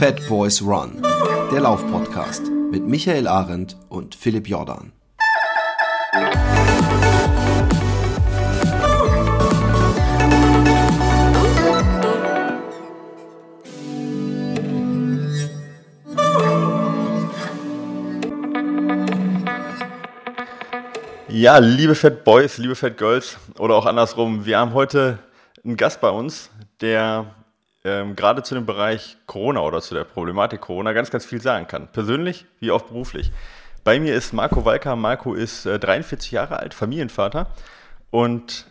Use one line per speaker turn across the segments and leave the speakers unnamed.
Fat Boys Run, der Laufpodcast mit Michael Arendt und Philipp Jordan.
Ja, liebe Fat Boys, liebe Fat Girls oder auch andersrum, wir haben heute einen Gast bei uns, der ähm, gerade zu dem Bereich Corona oder zu der Problematik Corona ganz, ganz viel sagen kann. Persönlich wie auch beruflich. Bei mir ist Marco Walker. Marco ist äh, 43 Jahre alt, Familienvater. Und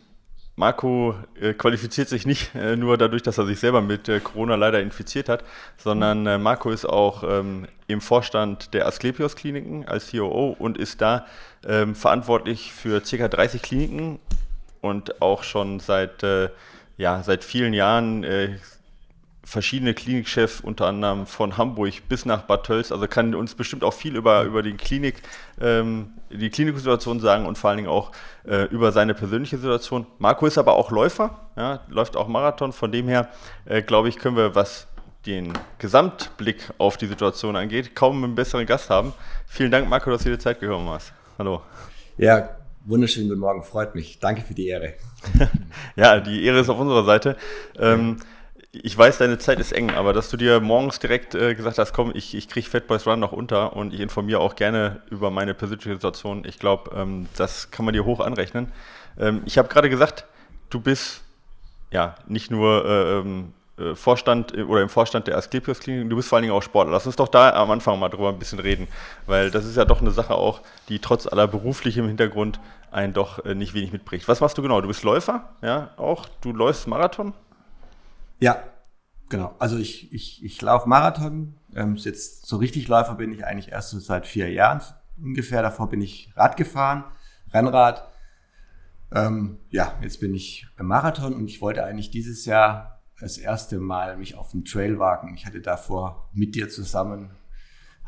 Marco äh, qualifiziert sich nicht äh, nur dadurch, dass er sich selber mit äh, Corona leider infiziert hat, sondern äh, Marco ist auch ähm, im Vorstand der Asklepios Kliniken als COO und ist da ähm, verantwortlich für ca. 30 Kliniken und auch schon seit, äh, ja, seit vielen Jahren äh, verschiedene Klinikchefs, unter anderem von Hamburg bis nach Bad Tölz. Also kann uns bestimmt auch viel über, über die Klinik, ähm, die Kliniksituation sagen und vor allen Dingen auch äh, über seine persönliche Situation. Marco ist aber auch Läufer, ja, läuft auch Marathon. Von dem her, äh, glaube ich, können wir, was den Gesamtblick auf die Situation angeht, kaum einen besseren Gast haben. Vielen Dank, Marco, dass du dir Zeit gekommen hast. Hallo.
Ja, wunderschönen guten Morgen, freut mich. Danke für die Ehre.
ja, die Ehre ist auf unserer Seite. Ähm, ich weiß, deine Zeit ist eng, aber dass du dir morgens direkt äh, gesagt hast, komm, ich, ich kriege Fat Boys Run noch unter und ich informiere auch gerne über meine persönliche Situation. Ich glaube, ähm, das kann man dir hoch anrechnen. Ähm, ich habe gerade gesagt, du bist ja nicht nur äh, ähm, äh, Vorstand äh, oder im Vorstand der Asklepios Klinik, du bist vor allen Dingen auch Sportler. Lass uns doch da am Anfang mal drüber ein bisschen reden, weil das ist ja doch eine Sache auch, die trotz aller beruflichem Hintergrund einen doch nicht wenig mitbricht. Was machst du genau? Du bist Läufer, ja, auch. Du läufst Marathon?
Ja, genau. Also ich, ich, ich laufe Marathon. Ähm, jetzt so richtig Läufer bin ich eigentlich erst so seit vier Jahren ungefähr. Davor bin ich Rad gefahren, Rennrad. Ähm, ja, jetzt bin ich im Marathon und ich wollte eigentlich dieses Jahr das erste Mal mich auf den Trail wagen. Ich hatte davor mit dir zusammen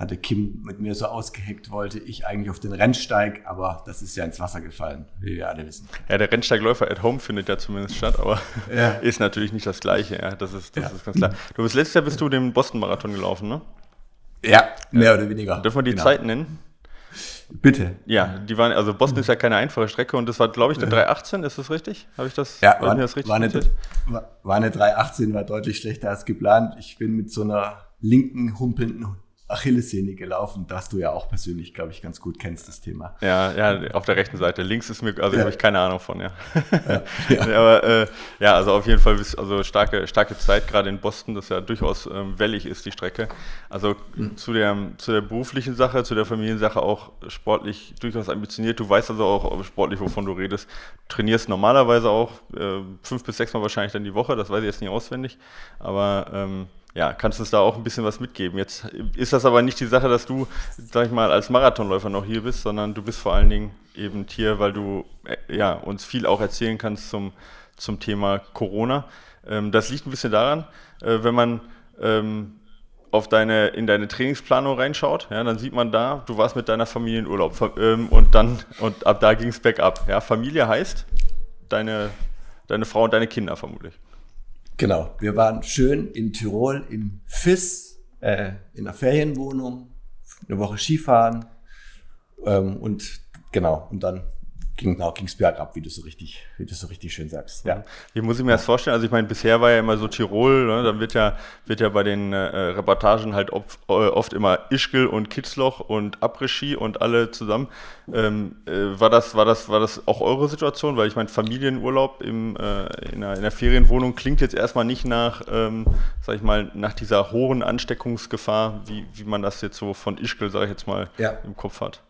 hatte Kim mit mir so ausgeheckt, wollte ich eigentlich auf den Rennsteig, aber das ist ja ins Wasser gefallen, wie wir alle wissen.
Ja, der Rennsteigläufer at home findet ja zumindest statt, aber ja. ist natürlich nicht das Gleiche, ja, das ist, das ja. ist ganz klar. Du bist letztes Jahr bist du den Boston-Marathon gelaufen, ne?
Ja, mehr oder weniger.
Dürfen wir die genau. Zeit nennen?
Bitte.
Ja, die waren, also Boston ist ja keine einfache Strecke und das war, glaube ich, der 318, ist das richtig? Habe ich das,
ja, war, das richtig war, eine, war eine 318, war deutlich schlechter als geplant. Ich bin mit so einer linken, humpelnden Achillessehne gelaufen, das du ja auch persönlich, glaube ich, ganz gut kennst, das Thema.
Ja, ja, auf der rechten Seite. Links ist mir, also ja. habe ich keine Ahnung von, ja. ja, ja. Aber äh, ja, also auf jeden Fall, also starke, starke Zeit, gerade in Boston, das ja durchaus ähm, wellig ist, die Strecke. Also mhm. zu, der, zu der beruflichen Sache, zu der Familiensache auch sportlich durchaus ambitioniert. Du weißt also auch sportlich, wovon du redest. Trainierst normalerweise auch äh, fünf bis sechs Mal wahrscheinlich dann die Woche, das weiß ich jetzt nicht auswendig, aber ähm, ja, kannst du uns da auch ein bisschen was mitgeben. Jetzt ist das aber nicht die Sache, dass du, sag ich mal, als Marathonläufer noch hier bist, sondern du bist vor allen Dingen eben hier, weil du äh, ja, uns viel auch erzählen kannst zum, zum Thema Corona. Ähm, das liegt ein bisschen daran, äh, wenn man ähm, auf deine, in deine Trainingsplanung reinschaut, ja, dann sieht man da, du warst mit deiner Familie in Urlaub ähm, und dann, und ab da ging es bergab. Ja, Familie heißt deine, deine Frau und deine Kinder vermutlich.
Genau, wir waren schön in Tirol, in Fiss, äh, in einer Ferienwohnung, eine Woche Skifahren ähm, und genau, und dann ging genau, es bergab, wie du so richtig, wie du so richtig schön sagst.
Ja. Wie muss ich mir das vorstellen? Also ich meine, bisher war ja immer so Tirol, ne? dann wird ja, wird ja bei den äh, Reportagen halt oft, äh, oft immer Ischgl und Kitzloch und Après-Ski und alle zusammen. Ähm, äh, war, das, war, das, war das auch eure Situation? Weil ich meine, Familienurlaub im, äh, in, einer, in einer Ferienwohnung klingt jetzt erstmal nicht nach, ähm, sag ich mal, nach dieser hohen Ansteckungsgefahr, wie, wie man das jetzt so von Ischgl, sag ich jetzt mal, ja. im Kopf hat.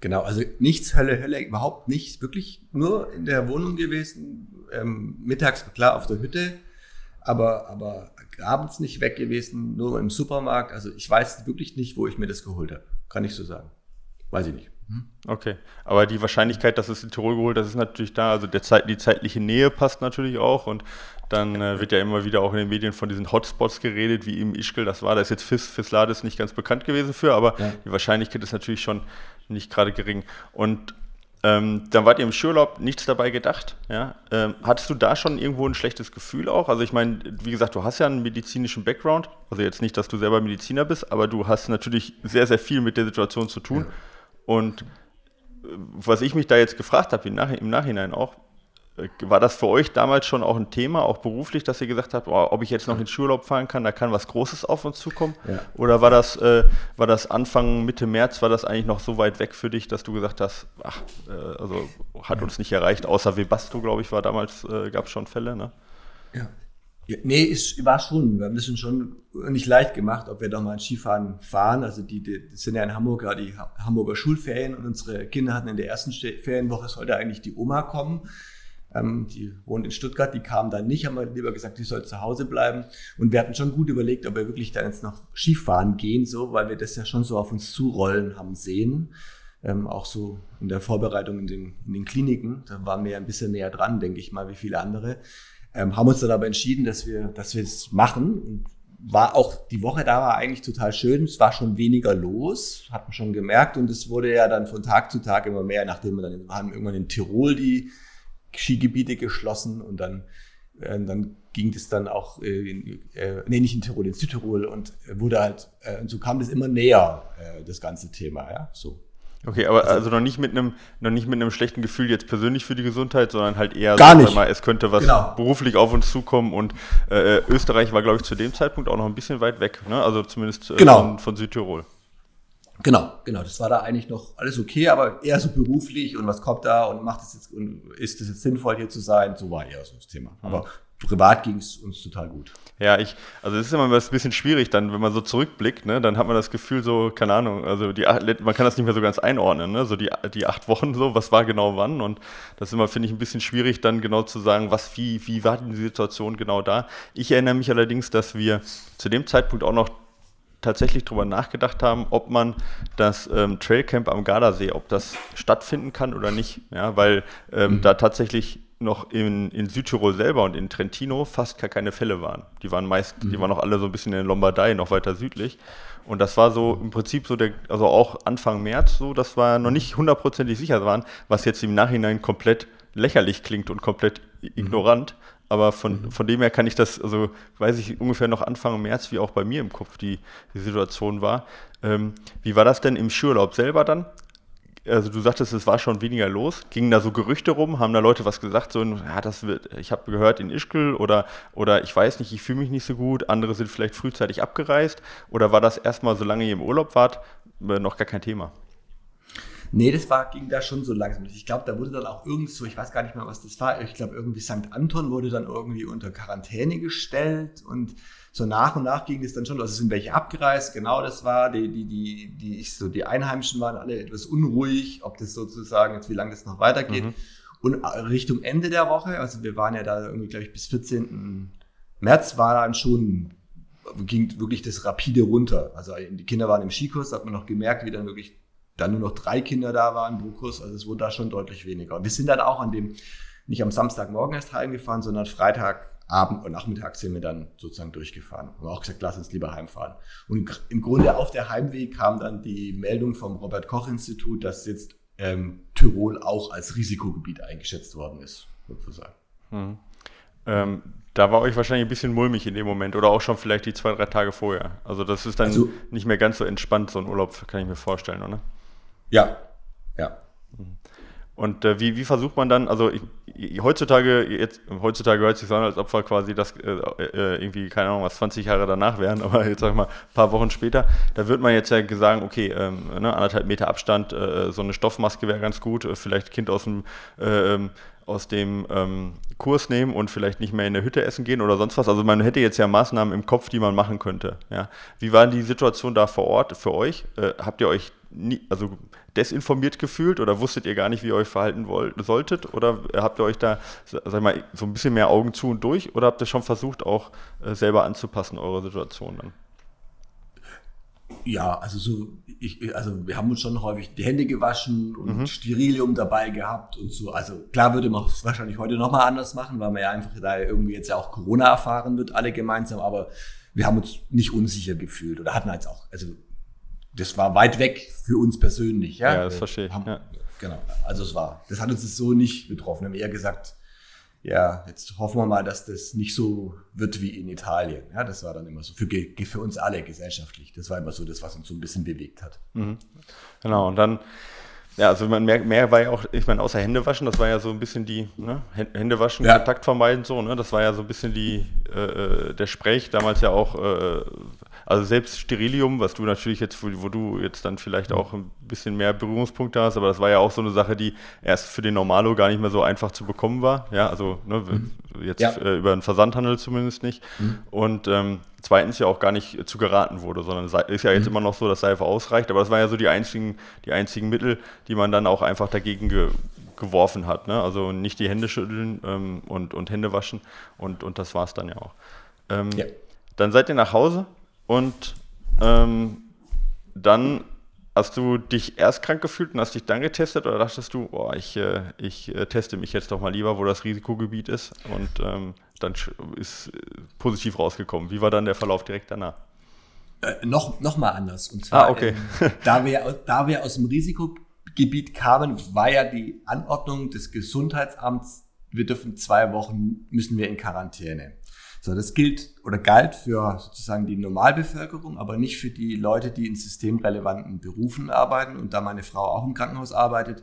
Genau, also nichts Hölle, Hölle, überhaupt nichts, wirklich nur in der Wohnung gewesen, ähm, mittags klar auf der Hütte, aber, aber abends nicht weg gewesen, nur im Supermarkt. Also ich weiß wirklich nicht, wo ich mir das geholt habe. Kann ich so sagen. Weiß ich nicht.
Hm? Okay, aber die Wahrscheinlichkeit, dass es in Tirol geholt, das ist natürlich da. Also der Zeit, die zeitliche Nähe passt natürlich auch und dann äh, wird ja immer wieder auch in den Medien von diesen Hotspots geredet, wie im Ischgl das war. Da ist jetzt Fis, Fislades nicht ganz bekannt gewesen für, aber ja. die Wahrscheinlichkeit ist natürlich schon nicht gerade gering. Und Ähm, dann wart ihr im Skiurlaub, nichts dabei gedacht. Ja? Ähm, hattest du da schon irgendwo ein schlechtes Gefühl auch? Also ich meine, wie gesagt, du hast ja einen medizinischen Background. Also jetzt nicht, dass du selber Mediziner bist, aber du hast natürlich sehr, sehr viel mit der Situation zu tun. Ja. Und äh, was ich mich da jetzt gefragt habe, im, Nachhinein auch, war das für euch damals schon auch ein Thema, auch beruflich, dass ihr gesagt habt, oh, ob ich jetzt noch in Schulurlaub fahren kann, da kann was Großes auf uns zukommen? Ja. Oder war das, äh, war das Anfang, Mitte März, war das eigentlich noch so weit weg für dich, dass du gesagt hast, ach, äh, also hat uns nicht erreicht, außer Webasto, glaube ich, war damals, äh, gab es schon Fälle, ne?
Ja. ja. Nee, es war schon. Wir haben das schon nicht leicht gemacht, ob wir doch mal ein Skifahren fahren. Also die, die sind ja in Hamburg gerade die Hamburger Schulferien und unsere Kinder hatten in der ersten Ferienwoche, sollte eigentlich die Oma kommen. Ähm, die wohnt in Stuttgart, die kam dann nicht, haben wir lieber gesagt, die soll zu Hause bleiben. Und wir hatten schon gut überlegt, ob wir wirklich dann jetzt noch Skifahren gehen, so, weil wir das ja schon so auf uns zurollen haben sehen. Ähm, auch so in der Vorbereitung in den, in den Kliniken, da waren wir ja ein bisschen näher dran, denke ich mal, wie viele andere. Ähm, haben uns dann aber entschieden, dass wir, dass wir es machen. Und war auch die Woche da war eigentlich total schön. Es war schon weniger los, hat man schon gemerkt. Und es wurde ja dann von Tag zu Tag immer mehr, nachdem wir dann haben irgendwann in Tirol die Skigebiete geschlossen und dann, äh, dann ging das dann auch, äh, in, äh, nee, nicht in Tirol, in Südtirol und wurde halt, äh, und so kam das immer näher, äh, das ganze Thema, ja, so.
Okay, aber also, also, noch nicht mit einem noch nicht mit einem schlechten Gefühl jetzt persönlich für die Gesundheit, sondern halt eher
gar nicht.
Mal, es könnte was genau. beruflich auf uns zukommen und äh, äh, Österreich war glaube ich zu dem Zeitpunkt auch noch ein bisschen weit weg, ne? Also zumindest äh,
genau.
von, von Südtirol.
Genau, genau. Das war da eigentlich noch alles okay, aber eher so beruflich und was kommt da und macht es jetzt und ist es jetzt sinnvoll hier zu sein? So war eher so das Thema. Mhm. Aber privat ging es uns total gut.
Ja, ich, also es ist immer ein bisschen schwierig dann, wenn man so zurückblickt, ne, dann hat man das Gefühl so, keine Ahnung, also die, man kann das nicht mehr so ganz einordnen, ne, so die, die acht Wochen so, was war genau wann und das ist immer, finde ich, ein bisschen schwierig dann genau zu sagen, was, wie, wie war die Situation genau da. Ich erinnere mich allerdings, dass wir zu dem Zeitpunkt auch noch tatsächlich darüber nachgedacht haben, ob man das ähm, Trailcamp am Gardasee, ob das stattfinden kann oder nicht. Ja, weil ähm, mhm. da tatsächlich noch in, in Südtirol selber und in Trentino fast gar keine Fälle waren. Die waren meist, mhm. die waren noch alle so ein bisschen in Lombardei, noch weiter südlich. Und das war so im Prinzip so der, also auch Anfang März so, das war noch nicht hundertprozentig sicher waren, was jetzt im Nachhinein komplett lächerlich klingt und komplett mhm. Aber von, mhm. von dem her kann ich das, also weiß ich ungefähr noch Anfang März, wie auch bei mir im Kopf die, die Situation war. Ähm, wie war das denn im Skiurlaub selber dann? Also du sagtest, es war schon weniger los. Gingen da so Gerüchte rum? Haben da Leute was gesagt? So, ja, das wird, ich habe gehört in Ischgl oder, oder ich weiß nicht, ich fühle mich nicht so gut. Andere sind vielleicht frühzeitig abgereist. Oder war das erstmal, solange ihr im Urlaub wart, äh, noch gar kein Thema?
Nee, das war, ging da schon so langsam. Ich glaube, da wurde dann auch irgend so, ich weiß gar nicht mehr, was das war. Ich glaube, irgendwie St. Anton wurde dann irgendwie unter Quarantäne gestellt und so nach und nach ging es dann schon. Also sind welche abgereist, genau das war. Die, die, die, die, ich, so die Einheimischen waren alle etwas unruhig, ob das sozusagen jetzt, wie lange das noch weitergeht. Mhm. Und äh, Richtung Ende der Woche, also wir waren ja da irgendwie, glaube ich, bis 14. März war dann schon ging wirklich das rapide runter. Also die Kinder waren im Skikurs, da hat man noch gemerkt, wie dann wirklich dann nur noch drei Kinder da waren pro Kurs, also es wurde da schon deutlich weniger. Wir sind dann auch an dem, nicht am Samstagmorgen erst heimgefahren, sondern Freitagabend und Nachmittag sind wir dann sozusagen durchgefahren. Haben auch gesagt, lass uns lieber heimfahren. Und im Grunde auf der Heimweg kam dann die Meldung vom Robert-Koch-Institut, dass jetzt ähm, Tirol auch als Risikogebiet eingeschätzt worden ist, sozusagen.
Mhm. Ähm, da war euch wahrscheinlich ein bisschen mulmig in dem Moment oder auch schon vielleicht die zwei, drei Tage vorher. Also das ist dann also, nicht mehr ganz so entspannt, so ein Urlaub, kann ich mir vorstellen, oder?
Ja, ja.
Und äh, wie, wie versucht man dann, also ich, heutzutage, jetzt, heutzutage hört sich so an, als wir quasi das äh, äh, irgendwie, keine Ahnung, was 20 Jahre danach wären, aber jetzt sag ich mal, ein paar Wochen später, da wird man jetzt ja sagen, okay, ähm, ne, anderthalb Meter Abstand, äh, so eine Stoffmaske wäre ganz gut, äh, vielleicht Kind aus dem, äh, ähm, aus dem ähm, Kurs nehmen und vielleicht nicht mehr in der Hütte essen gehen oder sonst was. Also man hätte jetzt ja Maßnahmen im Kopf, die man machen könnte. Ja. Wie war die Situation da vor Ort für euch? habt ihr euch nie, also desinformiert gefühlt oder wusstet ihr gar nicht, wie ihr euch verhalten wollt, solltet? Oder habt ihr euch da, sag mal, so ein bisschen mehr Augen zu und durch oder habt ihr schon versucht, auch äh, selber anzupassen, eure Situation dann?
Ja, also so, ich, also wir haben uns schon häufig die Hände gewaschen und mhm. Sterilium dabei gehabt und so. Also klar würde man es wahrscheinlich heute nochmal anders machen, weil man ja einfach da irgendwie jetzt ja auch Corona erfahren wird, alle gemeinsam, aber wir haben uns nicht unsicher gefühlt oder hatten jetzt auch, also das war weit weg für uns persönlich. Ja,
ja das verstehe ich. Haben, ja.
Genau. Also es war, das hat uns so nicht betroffen. Wir haben eher gesagt, ja, jetzt hoffen wir mal, dass das nicht so wird wie in Italien. Ja, das war dann immer so für, für uns alle gesellschaftlich. Das war immer so das, was uns so ein bisschen bewegt hat. Mhm.
Genau. Und dann ja, also man mehr, mehr war ja auch, ich meine, außer Hände waschen, das war ja so ein bisschen die, ne, Hände waschen, ja. Kontakt vermeiden, so, ne, das war ja so ein bisschen die, äh, äh, der Sprech, damals ja auch, äh, also selbst Sterilium, was du natürlich jetzt, wo, du jetzt dann vielleicht auch ein bisschen mehr Berührungspunkte hast, aber das war ja auch so eine Sache, die erst für den Normalo gar nicht mehr so einfach zu bekommen war, ja, also ne, mhm. jetzt ja. äh, über einen Versandhandel zumindest nicht mhm. und ähm, zweitens ja auch gar nicht zu geraten wurde, sondern ist ja jetzt mhm. immer noch so, dass Seife ausreicht, aber das waren ja so die einzigen, die einzigen Mittel, die man dann auch einfach dagegen ge geworfen hat. Ne? Also nicht die Hände schütteln ähm, und, und Hände waschen und, und das war es dann ja auch. Ähm, ja. Dann seid ihr nach Hause und ähm, dann hast du dich erst krank gefühlt und hast dich dann getestet oder dachtest du, oh, ich, äh, ich äh, teste mich jetzt doch mal lieber, wo das Risikogebiet ist und ähm, dann ist äh, positiv rausgekommen. Wie war dann der Verlauf direkt danach?
Äh, noch, noch mal anders. Und zwar,
ah, okay.
ähm, da, wir, da wir aus dem Risikogebiet kamen, war ja die Anordnung des Gesundheitsamts, wir dürfen zwei Wochen, müssen wir in Quarantäne. So, das gilt oder galt für sozusagen die Normalbevölkerung, aber nicht für die Leute, die in systemrelevanten Berufen arbeiten. Und da meine Frau auch im Krankenhaus arbeitet,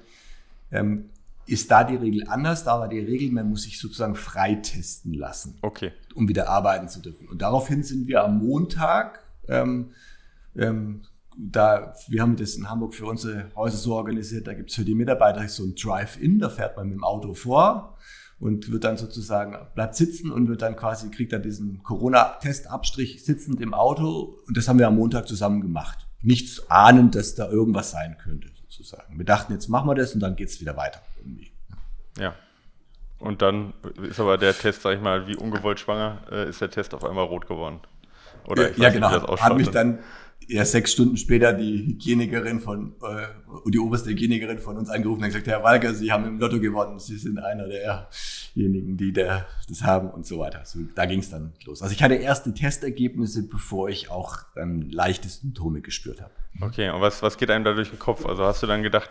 ähm, ist da die Regel anders. Da war die Regel, man muss sich sozusagen freitesten lassen,
okay.
um wieder arbeiten zu dürfen. Und daraufhin sind wir am Montag, ähm, ähm, da, wir haben das in Hamburg für unsere Häuser so organisiert, da gibt es für die Mitarbeiter so ein Drive-In, da fährt man mit dem Auto vor und wird dann sozusagen, bleibt sitzen und wird dann quasi, kriegt dann diesen Corona-Testabstrich sitzend im Auto. Und das haben wir am Montag zusammen gemacht. Nichts ahnend, dass da irgendwas sein könnte, sozusagen. Wir dachten, jetzt machen wir das und dann geht es wieder weiter. Irgendwie.
Ja. Und dann ist aber der Test, sag ich mal, wie ungewollt schwanger, äh, ist der Test auf einmal rot geworden.
Oder ja, ja genau. Hat mich dann ja sechs Stunden später die Hygienikerin von, äh, die oberste Hygienikerin von uns angerufen und gesagt, Herr Walker, Sie haben im Lotto gewonnen, Sie sind einer derjenigen, die der, das haben und so weiter. So, da ging es dann los. Also ich hatte erste Testergebnisse, bevor ich auch dann leichte Symptome gespürt habe.
Okay, und was, was geht einem da durch den Kopf? Also hast du dann gedacht,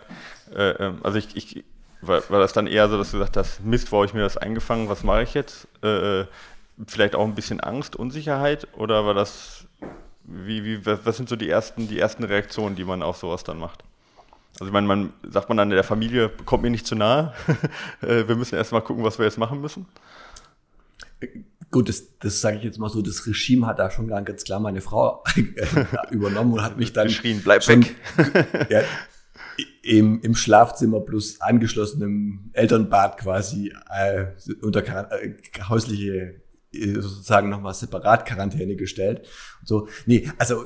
äh, ähm, also ich, ich war, war das dann eher so, dass du gesagt hast, Mist, wo habe ich mir das eingefangen, was mache ich jetzt? Äh, äh vielleicht auch ein bisschen Angst, Unsicherheit oder war das wie, wie, was sind so die ersten, die ersten Reaktionen, die man auf sowas dann macht? Also ich meine, man sagt man dann der Familie, kommt mir nicht zu nahe. Äh, wir müssen erst mal gucken, was wir jetzt machen müssen.
Gut, das, das sage ich jetzt mal so, das Regime hat da schon ganz klar meine Frau übernommen und hat mich dann
geschrien, bleib schon, weg.
ja, im, im Schlafzimmer plus angeschlossenem Elternbad quasi äh, unter äh, häusliche sozusagen nochmal separat Quarantäne gestellt. Und so, nee, also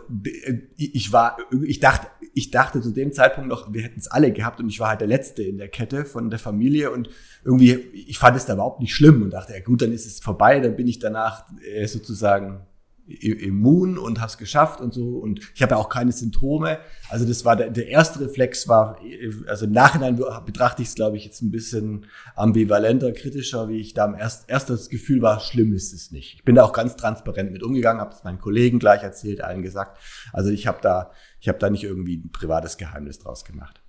ich war, ich dachte, ich dachte zu dem Zeitpunkt noch, wir hätten es alle gehabt und ich war halt der Letzte in der Kette von der Familie und irgendwie, ich fand es da überhaupt nicht schlimm und dachte, ja gut, dann ist es vorbei, dann bin ich danach äh, sozusagen immun und habe es geschafft und so. Und ich habe ja auch keine Symptome. Also das war der, der erste Reflex war, also im Nachhinein betrachte ich es, glaube ich, jetzt ein bisschen ambivalenter, kritischer, wie ich da am erst, erst das Gefühl war, schlimm ist es nicht. Ich bin da auch ganz transparent mit umgegangen, habe es meinen Kollegen gleich erzählt, allen gesagt. Also ich habe da, ich habe da nicht irgendwie ein privates Geheimnis draus gemacht.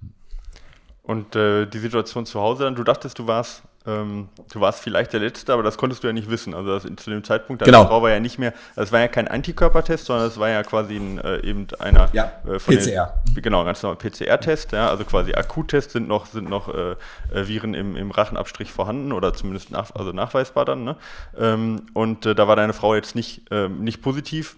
Und äh, die Situation zu Hause du dachtest, du warst ähm, du warst vielleicht der Letzte, aber das konntest du ja nicht wissen. Also das, zu dem Zeitpunkt, deine
genau.
Frau war ja nicht mehr, das war ja kein Antikörpertest, sondern es war ja quasi ein, äh, eben einer
ja, äh, von PCR.
Den, genau, ganz normal PCR-Test, ja, also quasi Akuttest sind noch, sind noch äh, äh, Viren im, im Rachenabstrich vorhanden oder zumindest nach, also nachweisbar dann. Ne? Ähm, und äh, da war deine Frau jetzt nicht, ähm, nicht positiv.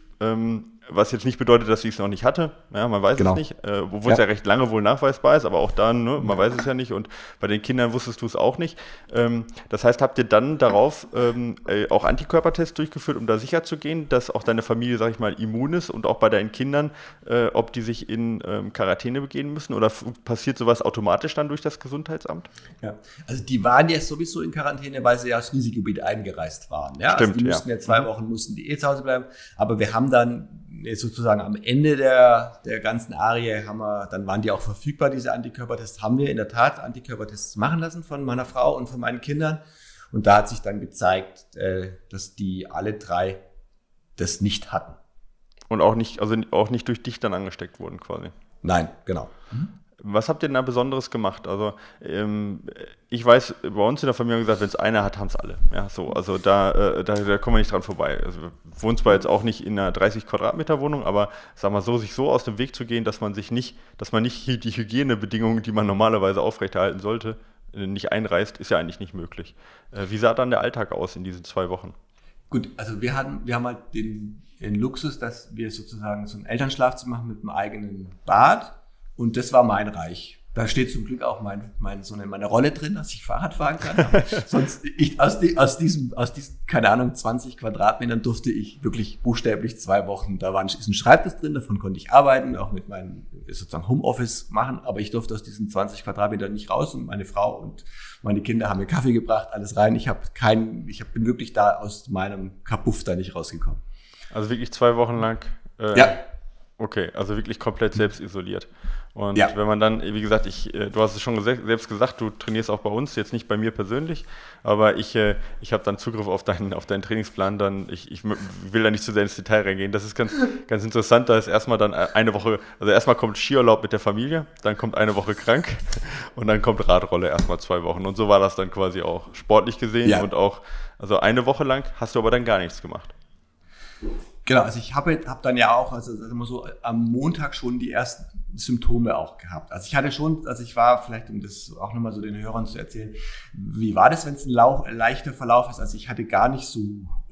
Was jetzt nicht bedeutet, dass sie es noch nicht hatte. Ja, man weiß genau. es nicht, äh, obwohl ja. es ja recht lange wohl nachweisbar ist, aber auch dann, ne, man weiß es ja nicht und bei den Kindern wusstest du es auch nicht. Ähm, das heißt, habt ihr dann darauf ähm, äh, auch Antikörpertests durchgeführt, um da sicher zu gehen, dass auch deine Familie, sag ich mal, immun ist und auch bei deinen Kindern, äh, ob die sich in ähm, Quarantäne begehen müssen oder passiert sowas automatisch dann durch das Gesundheitsamt?
Ja, also die waren ja sowieso in Quarantäne, weil sie ja als Risikogebiet eingereist waren. Ja?
Stimmt,
also die mussten ja. ja zwei mhm. Wochen, mussten die eh zu Hause bleiben, aber wir haben dann sozusagen am Ende der, der ganzen Arie haben wir, dann waren die auch verfügbar, diese Antikörpertests, haben wir in der Tat Antikörpertests machen lassen von meiner Frau und von meinen Kindern. Und da hat sich dann gezeigt, äh, dass die alle drei das nicht hatten.
Und auch nicht, also auch nicht durch dich dann angesteckt wurden quasi.
Nein, genau. Mhm.
Was habt ihr denn da Besonderes gemacht? Also ähm, ich weiß, bei uns in der Familie haben gesagt, wenn es einer hat, haben es alle. Ja, so, also da, äh, da, da kommen wir nicht dran vorbei. Also wir wohnen zwar jetzt auch nicht in einer 30 Quadratmeter Wohnung, aber sag mal so, sich so aus dem Weg zu gehen, dass man sich nicht, dass man nicht die Hygienebedingungen, die man normalerweise aufrechterhalten sollte, äh, nicht einreißt, ist ja eigentlich nicht möglich. Äh, wie sah dann der Alltag aus in diesen zwei Wochen?
Gut, also wir hatten, wir haben halt den, den Luxus, dass wir sozusagen so ein Elternschlafzimmer machen mit einem eigenen Bad und das war mein Reich. Da steht zum Glück auch mein, mein, so eine, meine Rolle drin, dass ich Fahrrad fahren kann. sonst, ich, aus, die, aus, diesem, aus diesen, keine Ahnung, 20 Quadratmetern durfte ich wirklich buchstäblich zwei Wochen, da war ein, ist ein Schreibtisch drin, davon konnte ich arbeiten, auch mit meinem sozusagen Homeoffice machen, aber ich durfte aus diesen 20 Quadratmetern nicht raus und meine Frau und meine Kinder haben mir Kaffee gebracht, alles rein. Ich habe keinen, ich hab, bin wirklich da aus meinem Kapuff da nicht rausgekommen.
Also wirklich zwei Wochen lang?
Äh, ja.
Okay, also wirklich komplett selbst isoliert. Und ja. wenn man dann, wie gesagt, ich, äh, du hast es schon selbst gesagt, du trainierst auch bei uns, jetzt nicht bei mir persönlich, aber ich, äh, ich habe dann Zugriff auf deinen, auf deinen Trainingsplan, dann, ich, ich will da nicht zu sehr ins Detail reingehen. Das ist ganz, ganz interessant, da ist erstmal dann eine Woche, also erstmal kommt Skiurlaub mit der Familie, dann kommt eine Woche krank und dann kommt Radrolle erstmal zwei Wochen. Und so war das dann quasi auch sportlich gesehen ja. und auch, also eine Woche lang hast du aber dann gar nichts gemacht.
Genau, also ich habe hab dann ja auch, also immer so am Montag schon die ersten Symptome auch gehabt. Also ich hatte schon, also ich war vielleicht, um das auch nochmal so den Hörern zu erzählen, wie war das, wenn es ein Lauch, leichter Verlauf ist? Also ich hatte gar nicht so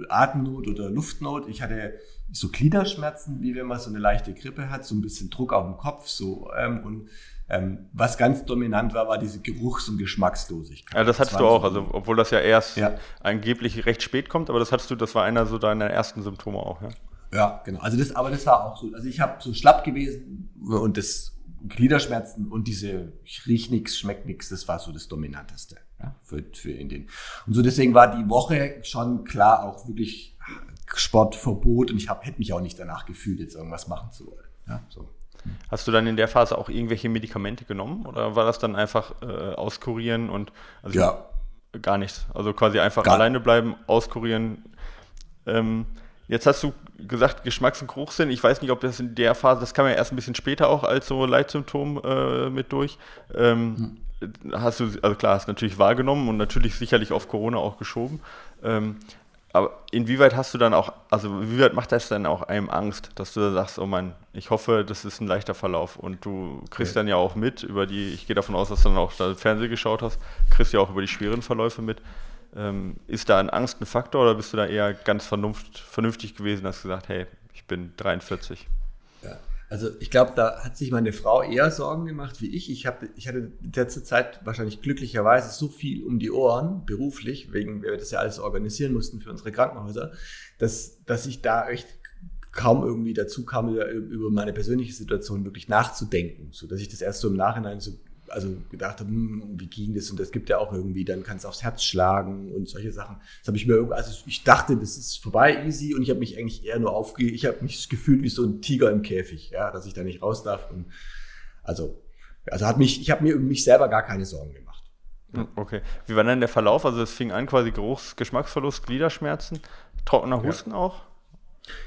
Atemnot oder Luftnot. Ich hatte so Gliederschmerzen, wie wenn man so eine leichte Grippe hat, so ein bisschen Druck auf dem Kopf, so ähm, und ähm, was ganz dominant war, war diese Geruchs- und Geschmackslosigkeit.
Ja, das hattest das du auch, also obwohl das ja erst ja. angeblich recht spät kommt, aber das hattest du, das war einer so deiner ersten Symptome auch, ja?
Ja, genau. Also das, aber das war auch so. Also ich habe so schlapp gewesen und das Gliederschmerzen und diese ich riech nix, schmeckt nix, das war so das Dominanteste ja, für, für in den. Und so deswegen war die Woche schon klar auch wirklich Sportverbot und ich hab, hätte mich auch nicht danach gefühlt, jetzt irgendwas machen zu wollen. Ja, so.
Hast du dann in der Phase auch irgendwelche Medikamente genommen oder war das dann einfach äh, auskurieren und
also ja.
gar nichts? Also quasi einfach gar alleine bleiben, auskurieren. Ähm, jetzt hast du gesagt, Geschmacks- und Geruchssinn. Ich weiß nicht, ob das in der Phase, das kam ja erst ein bisschen später auch als so Leitsymptom äh, mit durch. Ähm, hm. Hast du, also klar, hast du natürlich wahrgenommen und natürlich sicherlich auf Corona auch geschoben. Ähm, aber inwieweit hast du dann auch, also inwieweit macht das dann auch einem Angst, dass du sagst, oh Mann, ich hoffe, das ist ein leichter Verlauf und du kriegst okay. dann ja auch mit über die, ich gehe davon aus, dass du dann auch da Fernsehen geschaut hast, kriegst ja auch über die schweren Verläufe mit. Ähm, ist da ein Angst ein Faktor oder bist du da eher ganz vernunft, vernünftig gewesen, hast gesagt, hey, ich bin 43?
Ja. Also ich glaube, da hat sich meine Frau eher Sorgen gemacht wie ich. Ich, hab, ich hatte in letzter Zeit wahrscheinlich glücklicherweise so viel um die Ohren, beruflich, wegen wir das ja alles organisieren mussten für unsere Krankenhäuser, dass, dass ich da echt kaum irgendwie dazu kam, über meine persönliche Situation wirklich nachzudenken, so dass ich das erst so im Nachhinein so also gedacht habe, hm, wie ging das? Und das gibt ja auch irgendwie, dann kannst du aufs Herz schlagen und solche Sachen. Das habe ich mir irgendwie, also ich dachte, das ist vorbei, easy, und ich habe mich eigentlich eher nur aufge, ich habe mich gefühlt wie so ein Tiger im Käfig, ja, dass ich da nicht raus darf. Und also, also hat mich, ich habe mir um mich selber gar keine Sorgen gemacht.
Hm, okay. Wie war denn der Verlauf? Also es fing an quasi Geruchs-, Geschmacksverlust, Gliederschmerzen, trockener Husten ja. auch?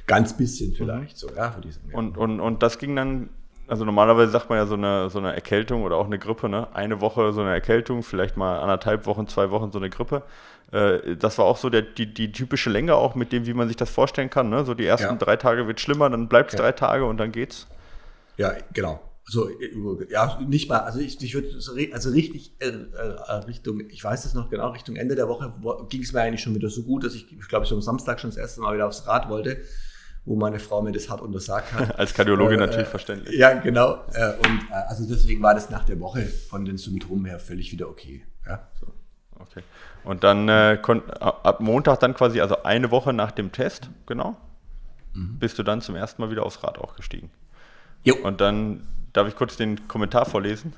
Ganz bisschen vielleicht, mhm. so, ja, würde ich sagen.
Und, und, und das ging dann also normalerweise sagt man ja so eine, so eine Erkältung oder auch eine Grippe, ne? Eine Woche so eine Erkältung, vielleicht mal anderthalb Wochen, zwei Wochen so eine Grippe. Äh, das war auch so der, die, die typische Länge auch mit dem, wie man sich das vorstellen kann. Ne? So die ersten ja. drei Tage wird schlimmer, dann bleibt es ja. drei Tage und dann geht's.
Ja, genau. So, ja, nicht mal, also ich, ich würde, also richtig äh, äh, Richtung, ich weiß es noch genau, Richtung Ende der Woche ging es mir eigentlich schon wieder so gut, dass ich, ich glaube, ich am Samstag schon das erste Mal wieder aufs Rad wollte wo meine Frau mir das hart untersagt hat.
Als Kardiologin äh, natürlich verständlich.
Ja, genau. Äh, und äh, also deswegen war das nach der Woche von den Symptomen her völlig wieder okay. Ja, so.
Okay. Und dann äh, ab Montag dann quasi, also eine Woche nach dem Test, genau, mhm. bist du dann zum ersten Mal wieder aufs Rad auch gestiegen. Jo. Und dann darf ich kurz den Kommentar vorlesen.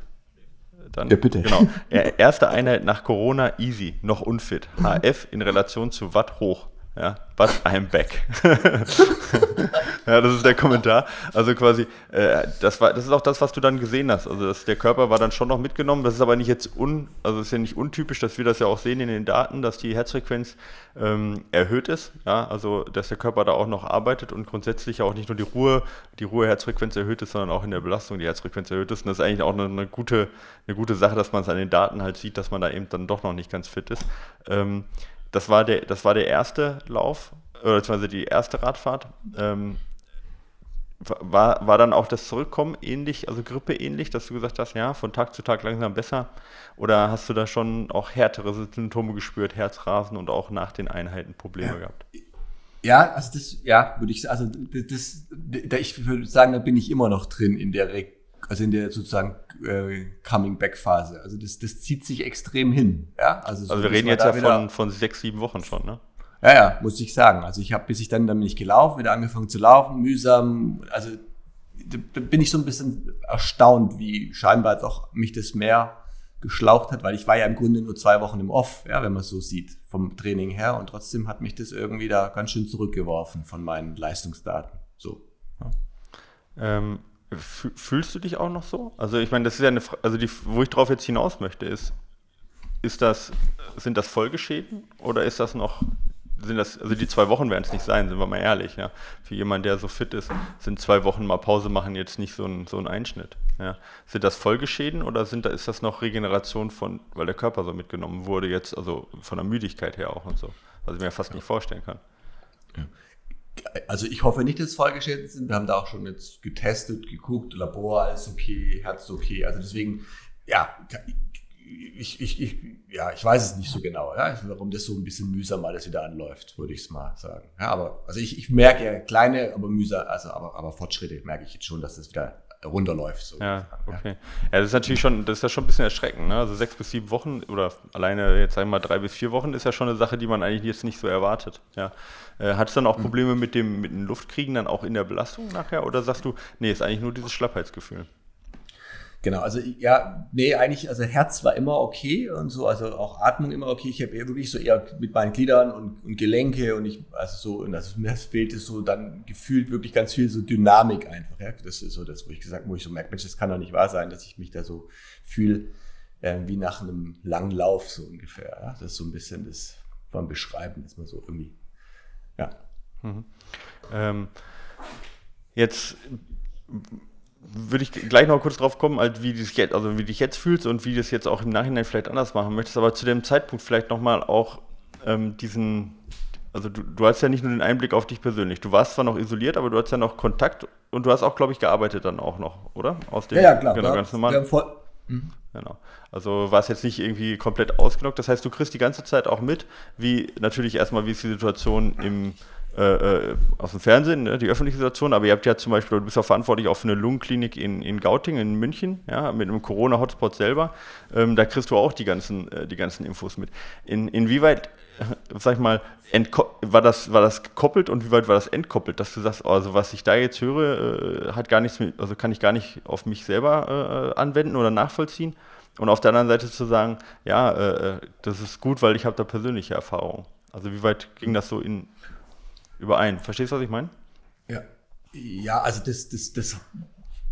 Dann, ja, bitte.
Genau. Erste Einheit nach Corona easy, noch unfit. HF in Relation zu Watt hoch. Ja, but I'm back. Ja, das ist der Kommentar. Also quasi, äh, das war, das ist auch das, was du dann gesehen hast. Also das, der Körper war dann schon noch mitgenommen. Das ist aber nicht jetzt un, also ist ja nicht untypisch, dass wir das ja auch sehen in den Daten, dass die Herzfrequenz ähm, erhöht ist. Ja, also dass der Körper da auch noch arbeitet und grundsätzlich auch nicht nur die Ruhe, die Ruheherzfrequenz erhöht ist, sondern auch in der Belastung die Herzfrequenz erhöht ist. Und das ist eigentlich auch eine, eine gute, eine gute Sache, dass man es an den Daten halt sieht, dass man da eben dann doch noch nicht ganz fit ist. Ähm, das war der, das war der erste Lauf, oder beziehungsweise die erste Radfahrt. Ähm, war, war dann auch das Zurückkommen ähnlich, also Grippe ähnlich, dass du gesagt hast, ja, von Tag zu Tag langsam besser? Oder hast du da schon auch härtere Symptome gespürt, Herzrasen und auch nach den Einheiten Probleme
ja.
gehabt?
Ja, also das, ja, würde ich sagen, also das, das, ich würde sagen, da bin ich immer noch drin in der, also in der sozusagen äh, Coming-Back-Phase. Also das, das zieht sich extrem hin. Ja,
also, so, also wir reden jetzt ja von, von sechs, sieben Wochen schon, ne?
Ja, ja, muss ich sagen. Also ich habe, bis ich dann, dann bin ich gelaufen, wieder angefangen zu laufen, mühsam. Also da bin ich so ein bisschen erstaunt, wie scheinbar jetzt auch mich das mehr geschlaucht hat, weil ich war ja im Grunde nur zwei Wochen im Off, ja, wenn man es so sieht, vom Training her. Und trotzdem hat mich das irgendwie da ganz schön zurückgeworfen von meinen Leistungsdaten. So. Ja.
Ähm, fühlst du dich auch noch so? Also ich meine, das ist ja eine, also die, wo ich drauf jetzt hinaus möchte, ist, ist das, sind das Folgeschäden oder ist das noch sind das, also die zwei Wochen werden es nicht sein, sind wir mal ehrlich, ja. Für jemanden, der so fit ist, sind zwei Wochen mal Pause machen jetzt nicht so ein, so ein Einschnitt. Ja. Sind das Folgeschäden oder sind da, ist das noch Regeneration von, weil der Körper so mitgenommen wurde, jetzt, also von der Müdigkeit her auch und so, was ich mir fast nicht vorstellen kann.
Also ich hoffe nicht, dass es Folgeschäden sind. Wir haben da auch schon jetzt getestet, geguckt, Labor, alles okay, Herz okay. Also deswegen, ja, ich, ich, ich, ja, ich weiß es nicht so genau, ja, warum das so ein bisschen mühsam alles wieder anläuft, würde ich es mal sagen. Ja, aber also ich, ich merke ja kleine, aber mühsam, also aber, aber Fortschritte merke ich jetzt schon, dass das wieder runterläuft. So
ja, okay. Ja. das ist natürlich schon, das ist ja schon ein bisschen erschreckend. Ne? Also sechs bis sieben Wochen oder alleine jetzt sagen wir mal drei bis vier Wochen ist ja schon eine Sache, die man eigentlich jetzt nicht so erwartet. Ja. Äh, Hat es dann auch mhm. Probleme mit dem, mit dem Luftkriegen dann auch in der Belastung nachher oder sagst du, nee, ist eigentlich nur dieses Schlappheitsgefühl?
Genau, also ja, nee, eigentlich, also Herz war immer okay und so, also auch Atmung immer okay. Ich habe eher wirklich so eher mit meinen Gliedern und, und Gelenke und ich, also so, und das, mir fehlte so dann gefühlt wirklich ganz viel so Dynamik einfach. Ja? Das ist so das, wo ich gesagt, wo ich so merke, Mensch, das kann doch nicht wahr sein, dass ich mich da so fühle äh, wie nach einem langen Lauf so ungefähr. Ja? Das ist so ein bisschen das beim Beschreiben, dass man so irgendwie, ja. Mhm.
Ähm, jetzt würde ich gleich noch kurz drauf kommen, halt wie, du jetzt, also wie dich jetzt fühlst und wie du es jetzt auch im Nachhinein vielleicht anders machen möchtest, aber zu dem Zeitpunkt vielleicht nochmal auch ähm, diesen, also du, du hast ja nicht nur den Einblick auf dich persönlich, du warst zwar noch isoliert, aber du hast ja noch Kontakt und du hast auch, glaube ich, gearbeitet dann auch noch, oder?
Aus dem, ja, ja, klar.
Genau, ganz normal. Mhm. Genau. Also war es jetzt nicht irgendwie komplett ausgelockt. Das heißt, du kriegst die ganze Zeit auch mit, wie natürlich erstmal, wie ist die Situation im äh, äh, aus dem Fernsehen, ne, die öffentliche Situation, aber ihr habt ja zum Beispiel, du bist auch verantwortlich auch für eine Lungenklinik in, in Gauting, in München, ja, mit einem Corona-Hotspot selber. Ähm, da kriegst du auch die ganzen, äh, die ganzen Infos mit. In, inwieweit, sag ich mal, war das, war das gekoppelt und wie weit war das entkoppelt, dass du sagst, also was ich da jetzt höre, äh, hat gar nichts mit, also kann ich gar nicht auf mich selber äh, anwenden oder nachvollziehen? Und auf der anderen Seite zu sagen, ja, äh, das ist gut, weil ich habe da persönliche Erfahrung. Also wie weit ging das so in, überein. Verstehst du, was ich meine?
Ja. Ja, also das, das, das,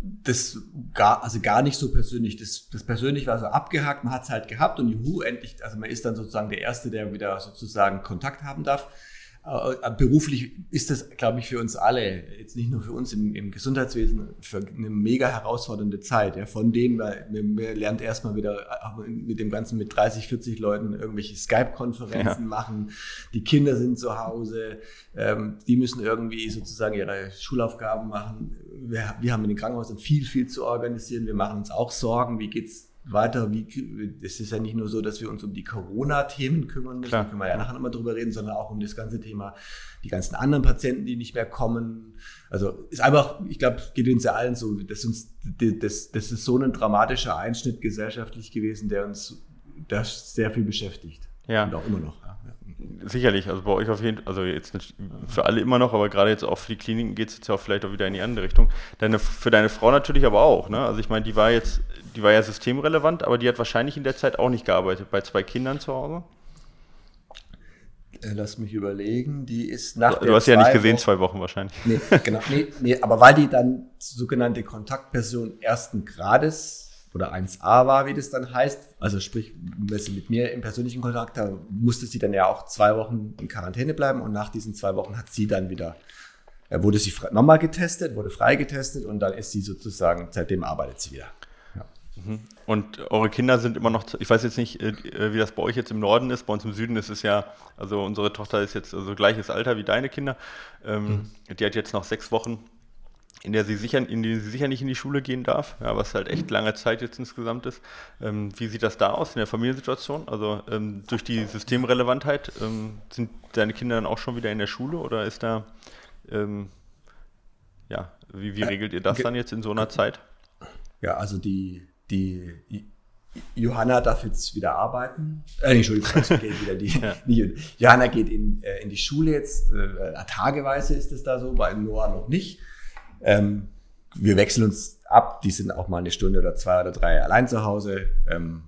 das gar, also gar nicht so persönlich. Das, das persönlich war so abgehakt, man hat es halt gehabt und juhu, endlich, also man ist dann sozusagen der Erste, der wieder sozusagen Kontakt haben darf. Äh, beruflich ist das, glaube ich, für uns alle, jetzt nicht nur für uns im, im Gesundheitswesen, für eine mega herausfordernde Zeit. Ja, von dem, man, man lernt erstmal wieder äh, mit dem Ganzen mit 30, 40 Leuten irgendwelche Skype-Konferenzen ja. machen. Die Kinder sind zu Hause, ähm, die müssen irgendwie sozusagen ihre Schulaufgaben machen. Wir, wir haben in den Krankenhäusern viel, viel zu organisieren. Wir machen uns auch Sorgen, wie geht's weiter, wie, es ist ja nicht nur so, dass wir uns um die Corona-Themen kümmern müssen, da können wir ja nachher nochmal drüber reden, sondern auch um das ganze Thema, die ganzen anderen Patienten, die nicht mehr kommen. Also ist einfach, ich glaube, geht uns ja allen so, dass uns, das, das ist so ein dramatischer Einschnitt gesellschaftlich gewesen, der uns das sehr viel beschäftigt.
Ja.
Und auch immer noch.
Sicherlich, also bei euch auf jeden Fall, also jetzt nicht für alle immer noch, aber gerade jetzt auch für die Kliniken geht es jetzt ja auch vielleicht auch wieder in die andere Richtung. Deine, für deine Frau natürlich aber auch, ne? Also ich meine, die war jetzt, die war ja systemrelevant, aber die hat wahrscheinlich in der Zeit auch nicht gearbeitet, bei zwei Kindern zu Hause.
Äh, lass mich überlegen, die ist nach
Du hast ja nicht gesehen, Wochen, zwei Wochen wahrscheinlich.
Nee, genau, nee, nee, aber weil die dann sogenannte Kontaktperson ersten Grades oder 1a war, wie das dann heißt, also sprich, wenn sie mit mir im persönlichen Kontakt da musste sie dann ja auch zwei Wochen in Quarantäne bleiben und nach diesen zwei Wochen hat sie dann wieder, äh, wurde sie nochmal getestet, wurde freigetestet und dann ist sie sozusagen, seitdem arbeitet sie wieder.
Mhm. Und eure Kinder sind immer noch, ich weiß jetzt nicht, äh, wie das bei euch jetzt im Norden ist, bei uns im Süden ist es ja, also unsere Tochter ist jetzt also gleiches Alter wie deine Kinder. Ähm, mhm. Die hat jetzt noch sechs Wochen, in der sie sicher, in die sie sicher nicht in die Schule gehen darf, ja, was halt echt lange Zeit jetzt insgesamt ist. Ähm, wie sieht das da aus in der Familiensituation? Also ähm, durch die Systemrelevantheit ähm, sind deine Kinder dann auch schon wieder in der Schule oder ist da, ähm, ja, wie, wie regelt ihr das dann jetzt in so einer Zeit?
Ja, also die die Johanna darf jetzt wieder arbeiten. Äh, Entschuldigung, geht wieder die, ja. die, Johanna geht in, äh, in die Schule jetzt. Äh, tageweise ist es da so, bei Noah noch nicht. Ähm, wir wechseln uns ab. Die sind auch mal eine Stunde oder zwei oder drei allein zu Hause. Ähm,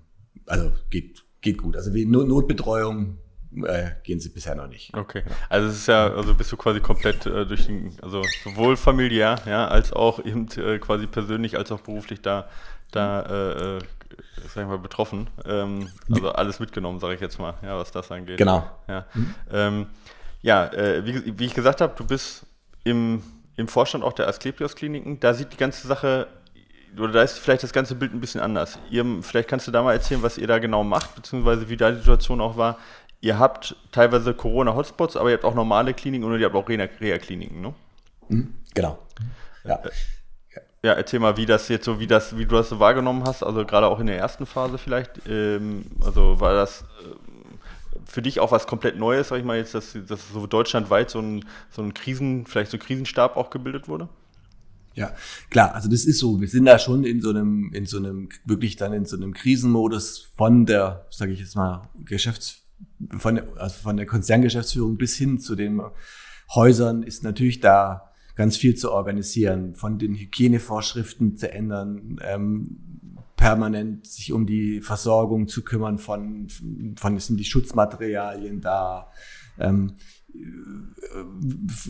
also geht, geht gut. Also wie Notbetreuung äh, gehen sie bisher noch nicht.
Okay. Also es ist ja, also bist du quasi komplett äh, durch den, also sowohl familiär, ja, als auch eben äh, quasi persönlich als auch beruflich da da, äh, äh, sag ich mal, betroffen. Ähm, also alles mitgenommen, sage ich jetzt mal, ja, was das angeht.
Genau.
Ja, mhm. ähm, ja äh, wie, wie, ich gesagt habe, du bist im, im Vorstand auch der Asklepios-Kliniken. Da sieht die ganze Sache, oder da ist vielleicht das ganze Bild ein bisschen anders. Ihr, vielleicht kannst du da mal erzählen, was ihr da genau macht, beziehungsweise wie da die Situation auch war. Ihr habt teilweise Corona-Hotspots, aber ihr habt auch normale Kliniken und ihr habt auch Reha-Kliniken, ne?
Mhm, genau. Ja. Äh,
ja, erzähl mal, wie das jetzt so, wie das, wie du das so wahrgenommen hast, also gerade auch in der ersten Phase vielleicht. Ähm, also war das äh, für dich auch was komplett Neues, sag ich mal, jetzt, dass, dass so deutschlandweit so ein, so ein Krisen, vielleicht so ein Krisenstab auch gebildet wurde?
Ja, klar, also das ist so. Wir sind da schon in so einem, in so einem, wirklich dann in so einem Krisenmodus von der, sage ich jetzt mal, Geschäfts, von der, also von der Konzerngeschäftsführung bis hin zu den Häusern ist natürlich da ganz viel zu organisieren, von den Hygienevorschriften zu ändern, ähm, permanent sich um die Versorgung zu kümmern von, von sind die Schutzmaterialien da. Ähm,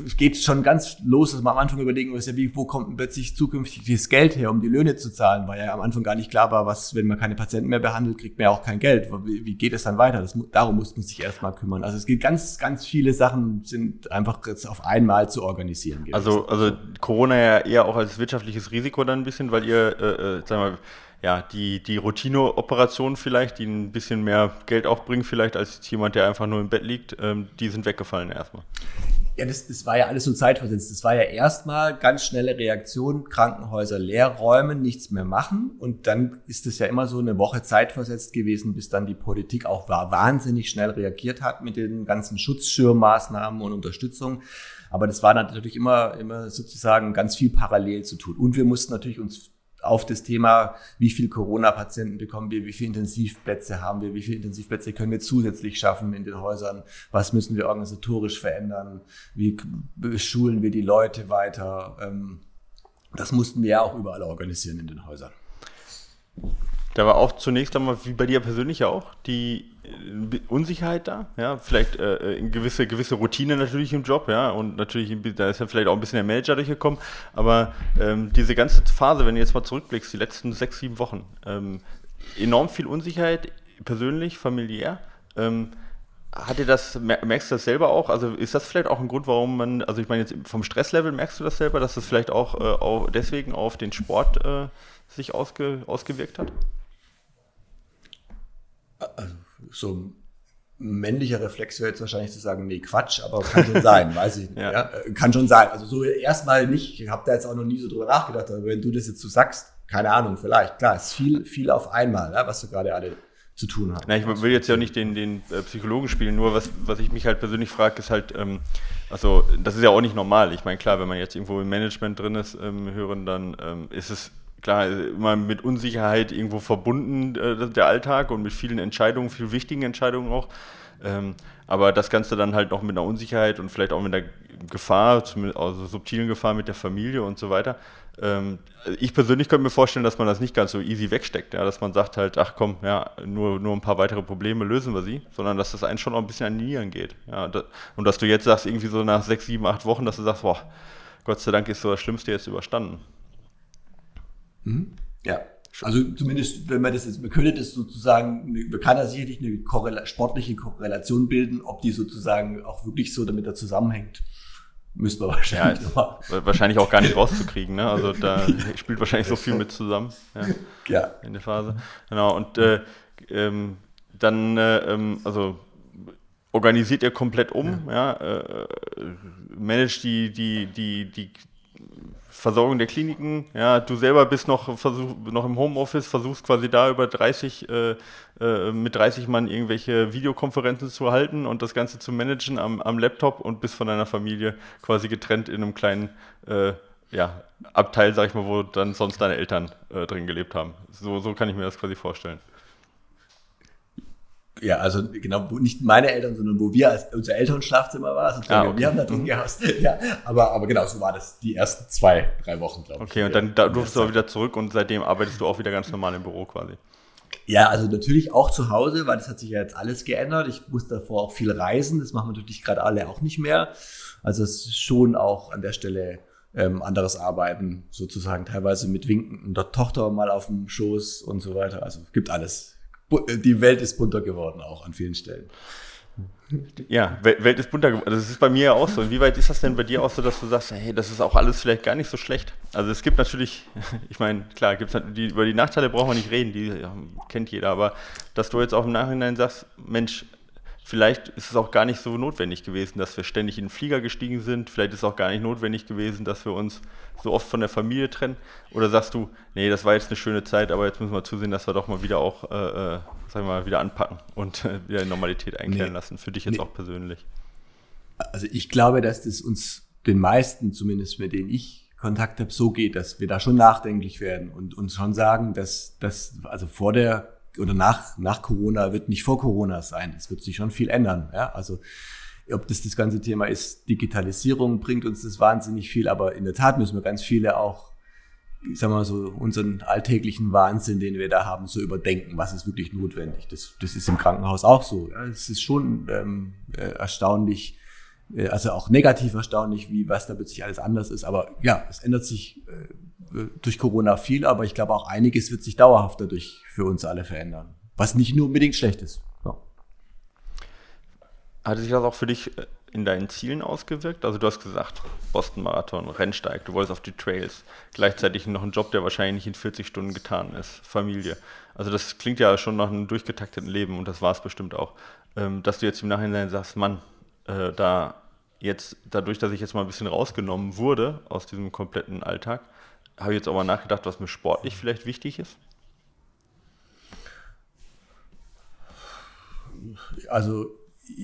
es geht schon ganz los, dass man am Anfang überlegen muss, ja, wie, wo kommt plötzlich zukünftig dieses Geld her, um die Löhne zu zahlen, weil ja am Anfang gar nicht klar war, was, wenn man keine Patienten mehr behandelt, kriegt man ja auch kein Geld. Wie, wie geht es dann weiter? Das, darum muss man sich erstmal kümmern. Also es geht ganz, ganz viele Sachen sind einfach jetzt auf einmal zu organisieren.
Gewesen. Also, also Corona ja eher auch als wirtschaftliches Risiko dann ein bisschen, weil ihr, äh, äh, sagen wir mal, ja, die, die Routine-Operationen vielleicht, die ein bisschen mehr Geld auch bringen, vielleicht als jemand, der einfach nur im Bett liegt, ähm, die sind weggefallen erstmal.
Ja, das, das war ja alles so zeitversetzt. Das war ja erstmal ganz schnelle Reaktion, Krankenhäuser leer räumen, nichts mehr machen. Und dann ist es ja immer so eine Woche zeitversetzt gewesen, bis dann die Politik auch wahnsinnig schnell reagiert hat mit den ganzen Schutzschirmmaßnahmen und Unterstützung. Aber das war natürlich immer, immer sozusagen ganz viel parallel zu tun. Und wir mussten natürlich uns auf das Thema, wie viel Corona-Patienten bekommen wir, wie viele Intensivplätze haben wir, wie viele Intensivplätze können wir zusätzlich schaffen in den Häusern, was müssen wir organisatorisch verändern, wie schulen wir die Leute weiter. Ähm, das mussten wir ja auch überall organisieren in den Häusern.
Da war auch zunächst einmal, wie bei dir persönlich auch, die Unsicherheit da, ja, vielleicht äh, äh gewisse, gewisse Routine natürlich im Job, ja, und natürlich, da ist ja vielleicht auch ein bisschen der Manager durchgekommen, aber ähm, diese ganze Phase, wenn du jetzt mal zurückblickst, die letzten sechs, sieben Wochen, ähm, enorm viel Unsicherheit, persönlich, familiär, ähm, hat dir das, merkst du das selber auch? Also ist das vielleicht auch ein Grund, warum man, also ich meine jetzt vom Stresslevel merkst du das selber, dass das vielleicht auch, äh, auch deswegen auf den Sport äh, sich ausge, ausgewirkt hat?
Also, so ein männlicher Reflex wäre jetzt wahrscheinlich zu sagen, nee, Quatsch, aber kann schon sein, weiß ich nicht. ja. ja. Äh, kann schon sein. Also so erstmal nicht, ich habe da jetzt auch noch nie so drüber nachgedacht, aber wenn du das jetzt so sagst, keine Ahnung, vielleicht, klar, ist viel, viel auf einmal, ja, was du gerade alle zu tun hast.
Na, ich will jetzt ja nicht den, den äh, Psychologen spielen, nur was, was ich mich halt persönlich frage, ist halt, ähm, also das ist ja auch nicht normal. Ich meine, klar, wenn man jetzt irgendwo im Management drin ist, ähm, hören, dann ähm, ist es klar, immer mit Unsicherheit irgendwo verbunden, äh, der Alltag und mit vielen Entscheidungen, vielen wichtigen Entscheidungen auch. Ähm, aber das Ganze dann halt noch mit einer Unsicherheit und vielleicht auch mit einer Gefahr, also subtilen Gefahr mit der Familie und so weiter. Ähm, ich persönlich könnte mir vorstellen, dass man das nicht ganz so easy wegsteckt, ja, dass man sagt halt, ach komm, ja, nur, nur ein paar weitere Probleme lösen wir sie, sondern dass das einen schon noch ein bisschen an die Nieren geht. Ja, und dass du jetzt sagst, irgendwie so nach sechs, sieben, acht Wochen, dass du sagst, boah, Gott sei Dank ist so das Schlimmste jetzt überstanden.
Mhm. Ja, also zumindest, wenn man das jetzt, man könnte das sozusagen, man kann da sicherlich eine Korrela sportliche Korrelation bilden, ob die sozusagen auch wirklich so damit da zusammenhängt. Müsste man wahrscheinlich.
Ja, wahrscheinlich auch gar nicht rauszukriegen, ne? Also da spielt wahrscheinlich so viel mit zusammen. Ja. ja. In der Phase. Genau. Und äh, ähm, dann, äh, ähm, also organisiert ihr komplett um, ja, ja äh, managt die, die, die, die Versorgung der Kliniken. Ja, du selber bist noch, versuch, noch im Homeoffice, versuchst quasi da über 30, äh, äh, mit 30 Mann irgendwelche Videokonferenzen zu halten und das Ganze zu managen am, am Laptop und bist von deiner Familie quasi getrennt in einem kleinen äh, ja, Abteil, sag ich mal, wo dann sonst deine Eltern äh, drin gelebt haben. So, so kann ich mir das quasi vorstellen.
Ja, also genau, wo nicht meine Eltern, sondern wo wir als unser Elternschlafzimmer war, sozusagen. Ah, okay. Wir haben da drin mhm. gehaust. Ja, aber, aber genau, so war das die ersten zwei, drei Wochen,
glaube ich. Okay, und dann da durfst du auch wieder zurück und seitdem arbeitest du auch wieder ganz normal im Büro quasi.
Ja, also natürlich auch zu Hause, weil das hat sich ja jetzt alles geändert. Ich musste davor auch viel reisen, das machen wir natürlich gerade alle auch nicht mehr. Also es ist schon auch an der Stelle ähm, anderes Arbeiten, sozusagen teilweise mit Winken der Tochter mal auf dem Schoß und so weiter. Also gibt alles die Welt ist bunter geworden, auch an vielen Stellen.
Ja, Welt ist bunter geworden. Das ist bei mir ja auch so. Inwieweit ist das denn bei dir auch so, dass du sagst, hey, das ist auch alles vielleicht gar nicht so schlecht? Also es gibt natürlich, ich meine, klar, gibt's halt die, über die Nachteile brauchen wir nicht reden, die ja, kennt jeder, aber dass du jetzt auch im Nachhinein sagst, Mensch, vielleicht ist es auch gar nicht so notwendig gewesen, dass wir ständig in den Flieger gestiegen sind. Vielleicht ist es auch gar nicht notwendig gewesen, dass wir uns so oft von der Familie trennen. Oder sagst du, nee, das war jetzt eine schöne Zeit, aber jetzt müssen wir zusehen, dass wir doch mal wieder auch, äh, äh sagen wir mal, wieder anpacken und äh, wieder in Normalität einkehren nee. lassen. Für dich jetzt nee. auch persönlich.
Also ich glaube, dass das uns den meisten, zumindest mit denen ich Kontakt habe, so geht, dass wir da schon nachdenklich werden und uns schon sagen, dass das, also vor der oder nach, nach Corona wird nicht vor Corona sein. Es wird sich schon viel ändern. Ja? Also ob das das ganze Thema ist, Digitalisierung bringt uns das wahnsinnig viel, aber in der Tat müssen wir ganz viele auch, ich sag mal so, unseren alltäglichen Wahnsinn, den wir da haben, so überdenken, was ist wirklich notwendig. Das, das ist im Krankenhaus auch so. Es ist schon ähm, äh, erstaunlich, also auch negativ erstaunlich, wie was da plötzlich alles anders ist. Aber ja, es ändert sich äh, durch Corona viel, aber ich glaube auch einiges wird sich dauerhaft dadurch für uns alle verändern. Was nicht nur unbedingt schlecht ist. Ja.
Hatte sich das auch für dich äh, in deinen Zielen ausgewirkt? Also du hast gesagt, Boston Marathon, Rennsteig, du wolltest auf die Trails, gleichzeitig noch ein Job, der wahrscheinlich nicht in 40 Stunden getan ist, Familie. Also das klingt ja schon nach einem durchgetakteten Leben und das war es bestimmt auch. Ähm, dass du jetzt im Nachhinein sagst, Mann, äh, da jetzt, dadurch, dass ich jetzt mal ein bisschen rausgenommen wurde aus diesem kompletten Alltag, habe ich jetzt auch mal nachgedacht, was mir sportlich vielleicht wichtig ist?
Also,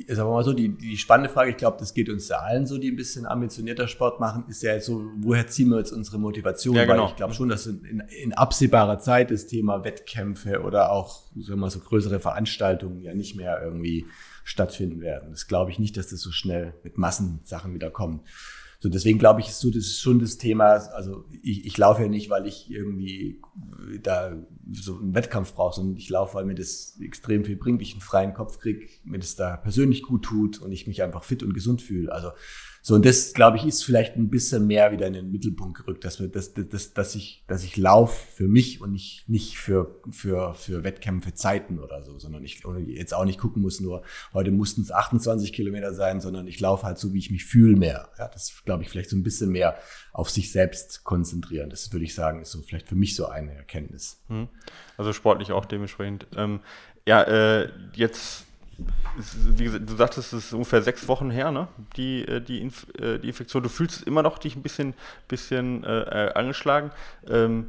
sagen wir mal so, die, die spannende Frage, ich glaube, das geht uns ja allen so, die ein bisschen ambitionierter Sport machen, ist ja jetzt so, woher ziehen wir jetzt unsere Motivation? Ja, genau. Weil ich glaube schon, dass in, in, absehbarer Zeit das Thema Wettkämpfe oder auch, sagen wir mal, so größere Veranstaltungen ja nicht mehr irgendwie stattfinden werden. Das glaube ich nicht, dass das so schnell mit Massensachen wieder kommt. So, deswegen glaube ich, ist so, das ist schon das Thema. Also ich, ich laufe ja nicht, weil ich irgendwie da so einen Wettkampf brauche, sondern ich laufe, weil mir das extrem viel bringt, ich einen freien Kopf kriege, mir das da persönlich gut tut und ich mich einfach fit und gesund fühle. Also so, und das, glaube ich, ist vielleicht ein bisschen mehr wieder in den Mittelpunkt gerückt, dass, wir, dass, dass, dass ich, dass ich laufe für mich und nicht, nicht für, für, für Wettkämpfe Zeiten oder so, sondern ich jetzt auch nicht gucken muss, nur heute mussten es 28 Kilometer sein, sondern ich laufe halt so, wie ich mich fühle mehr. Ja, das, glaube ich, vielleicht so ein bisschen mehr auf sich selbst konzentrieren. Das würde ich sagen, ist so vielleicht für mich so eine Erkenntnis. Hm.
Also sportlich auch dementsprechend. Ähm, ja, äh, jetzt wie gesagt, du sagtest, es ist ungefähr sechs Wochen her, ne? Die, äh, die, Inf äh, die Infektion. Du fühlst immer noch dich ein bisschen, bisschen äh, äh, angeschlagen. Ähm,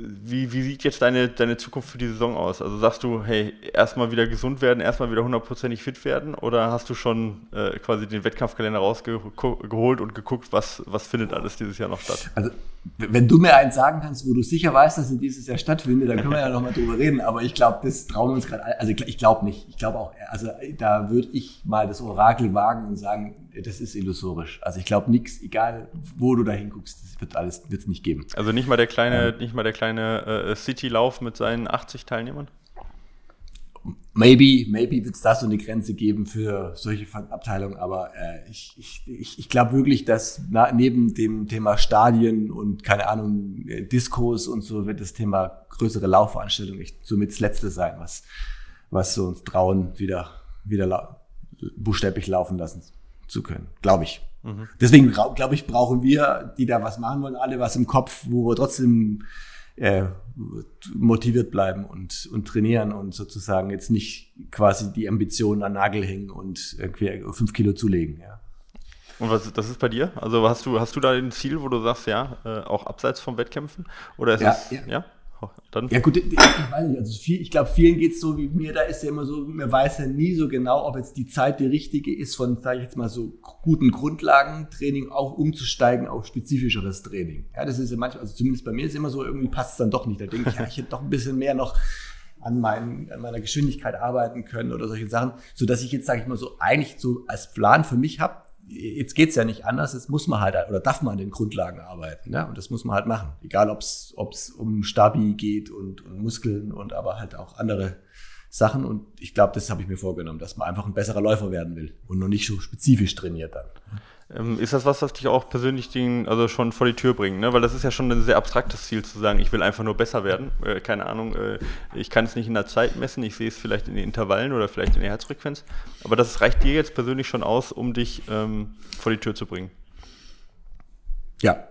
wie, wie sieht jetzt deine, deine Zukunft für die Saison aus? Also sagst du, hey, erstmal wieder gesund werden, erstmal wieder hundertprozentig fit werden oder hast du schon äh, quasi den Wettkampfkalender rausgeholt und geguckt, was, was findet alles dieses Jahr noch statt?
Also wenn du mir eins sagen kannst, wo du sicher weißt, dass es dieses Jahr stattfindet, dann können wir ja nochmal drüber reden. Aber ich glaube, das trauen wir uns gerade. Also ich glaube nicht. Ich glaube auch, also da würde ich mal das Orakel wagen und sagen, das ist illusorisch. Also ich glaube nichts, egal wo du da hinguckst, das wird alles wird's nicht geben.
Also nicht mal der kleine, ja. nicht mal der kleine äh, City-Lauf mit seinen 80 Teilnehmern?
Maybe, maybe wird es da so eine Grenze geben für solche Abteilungen, aber äh, ich, ich, ich, glaube wirklich, dass na, neben dem Thema Stadien und keine Ahnung, äh, Diskos und so wird das Thema größere Laufveranstaltungen echt somit das Letzte sein, was, was so uns trauen, wieder, wieder la buchstäblich laufen lassen zu können, glaube ich. Mhm. Deswegen glaube ich, brauchen wir, die da was machen wollen, alle was im Kopf, wo wir trotzdem äh, motiviert bleiben und, und trainieren und sozusagen jetzt nicht quasi die Ambitionen an Nagel hängen und irgendwie fünf Kilo zulegen. Ja.
Und was das ist bei dir? Also hast du, hast du da ein Ziel, wo du sagst, ja, äh, auch abseits vom Wettkämpfen? Oder ist
ja,
es,
ja? ja? Dann ja gut, ich, weiß nicht, also viel, ich glaube, vielen geht es so wie mir, da ist ja immer so, man weiß ja nie so genau, ob jetzt die Zeit die richtige ist, von, sage ich jetzt mal so, guten Grundlagentraining auch umzusteigen auf spezifischeres Training. Ja, das ist ja manchmal, also zumindest bei mir ist immer so, irgendwie passt es dann doch nicht. Da denke ich, ja, ich hätte doch ein bisschen mehr noch an, mein, an meiner Geschwindigkeit arbeiten können oder solche Sachen, so dass ich jetzt, sage ich mal so, eigentlich so als Plan für mich habe, jetzt geht's ja nicht anders, jetzt muss man halt oder darf man an den Grundlagen arbeiten. Ne? Und das muss man halt machen. Egal ob es um Stabi geht und, und Muskeln und aber halt auch andere Sachen. Und ich glaube, das habe ich mir vorgenommen, dass man einfach ein besserer Läufer werden will und noch nicht so spezifisch trainiert dann.
Ähm, ist das was, was dich auch persönlich den, also schon vor die Tür bringt? Ne? Weil das ist ja schon ein sehr abstraktes Ziel zu sagen, ich will einfach nur besser werden. Äh, keine Ahnung, äh, ich kann es nicht in der Zeit messen, ich sehe es vielleicht in den Intervallen oder vielleicht in der Herzfrequenz. Aber das reicht dir jetzt persönlich schon aus, um dich ähm, vor die Tür zu bringen.
Ja.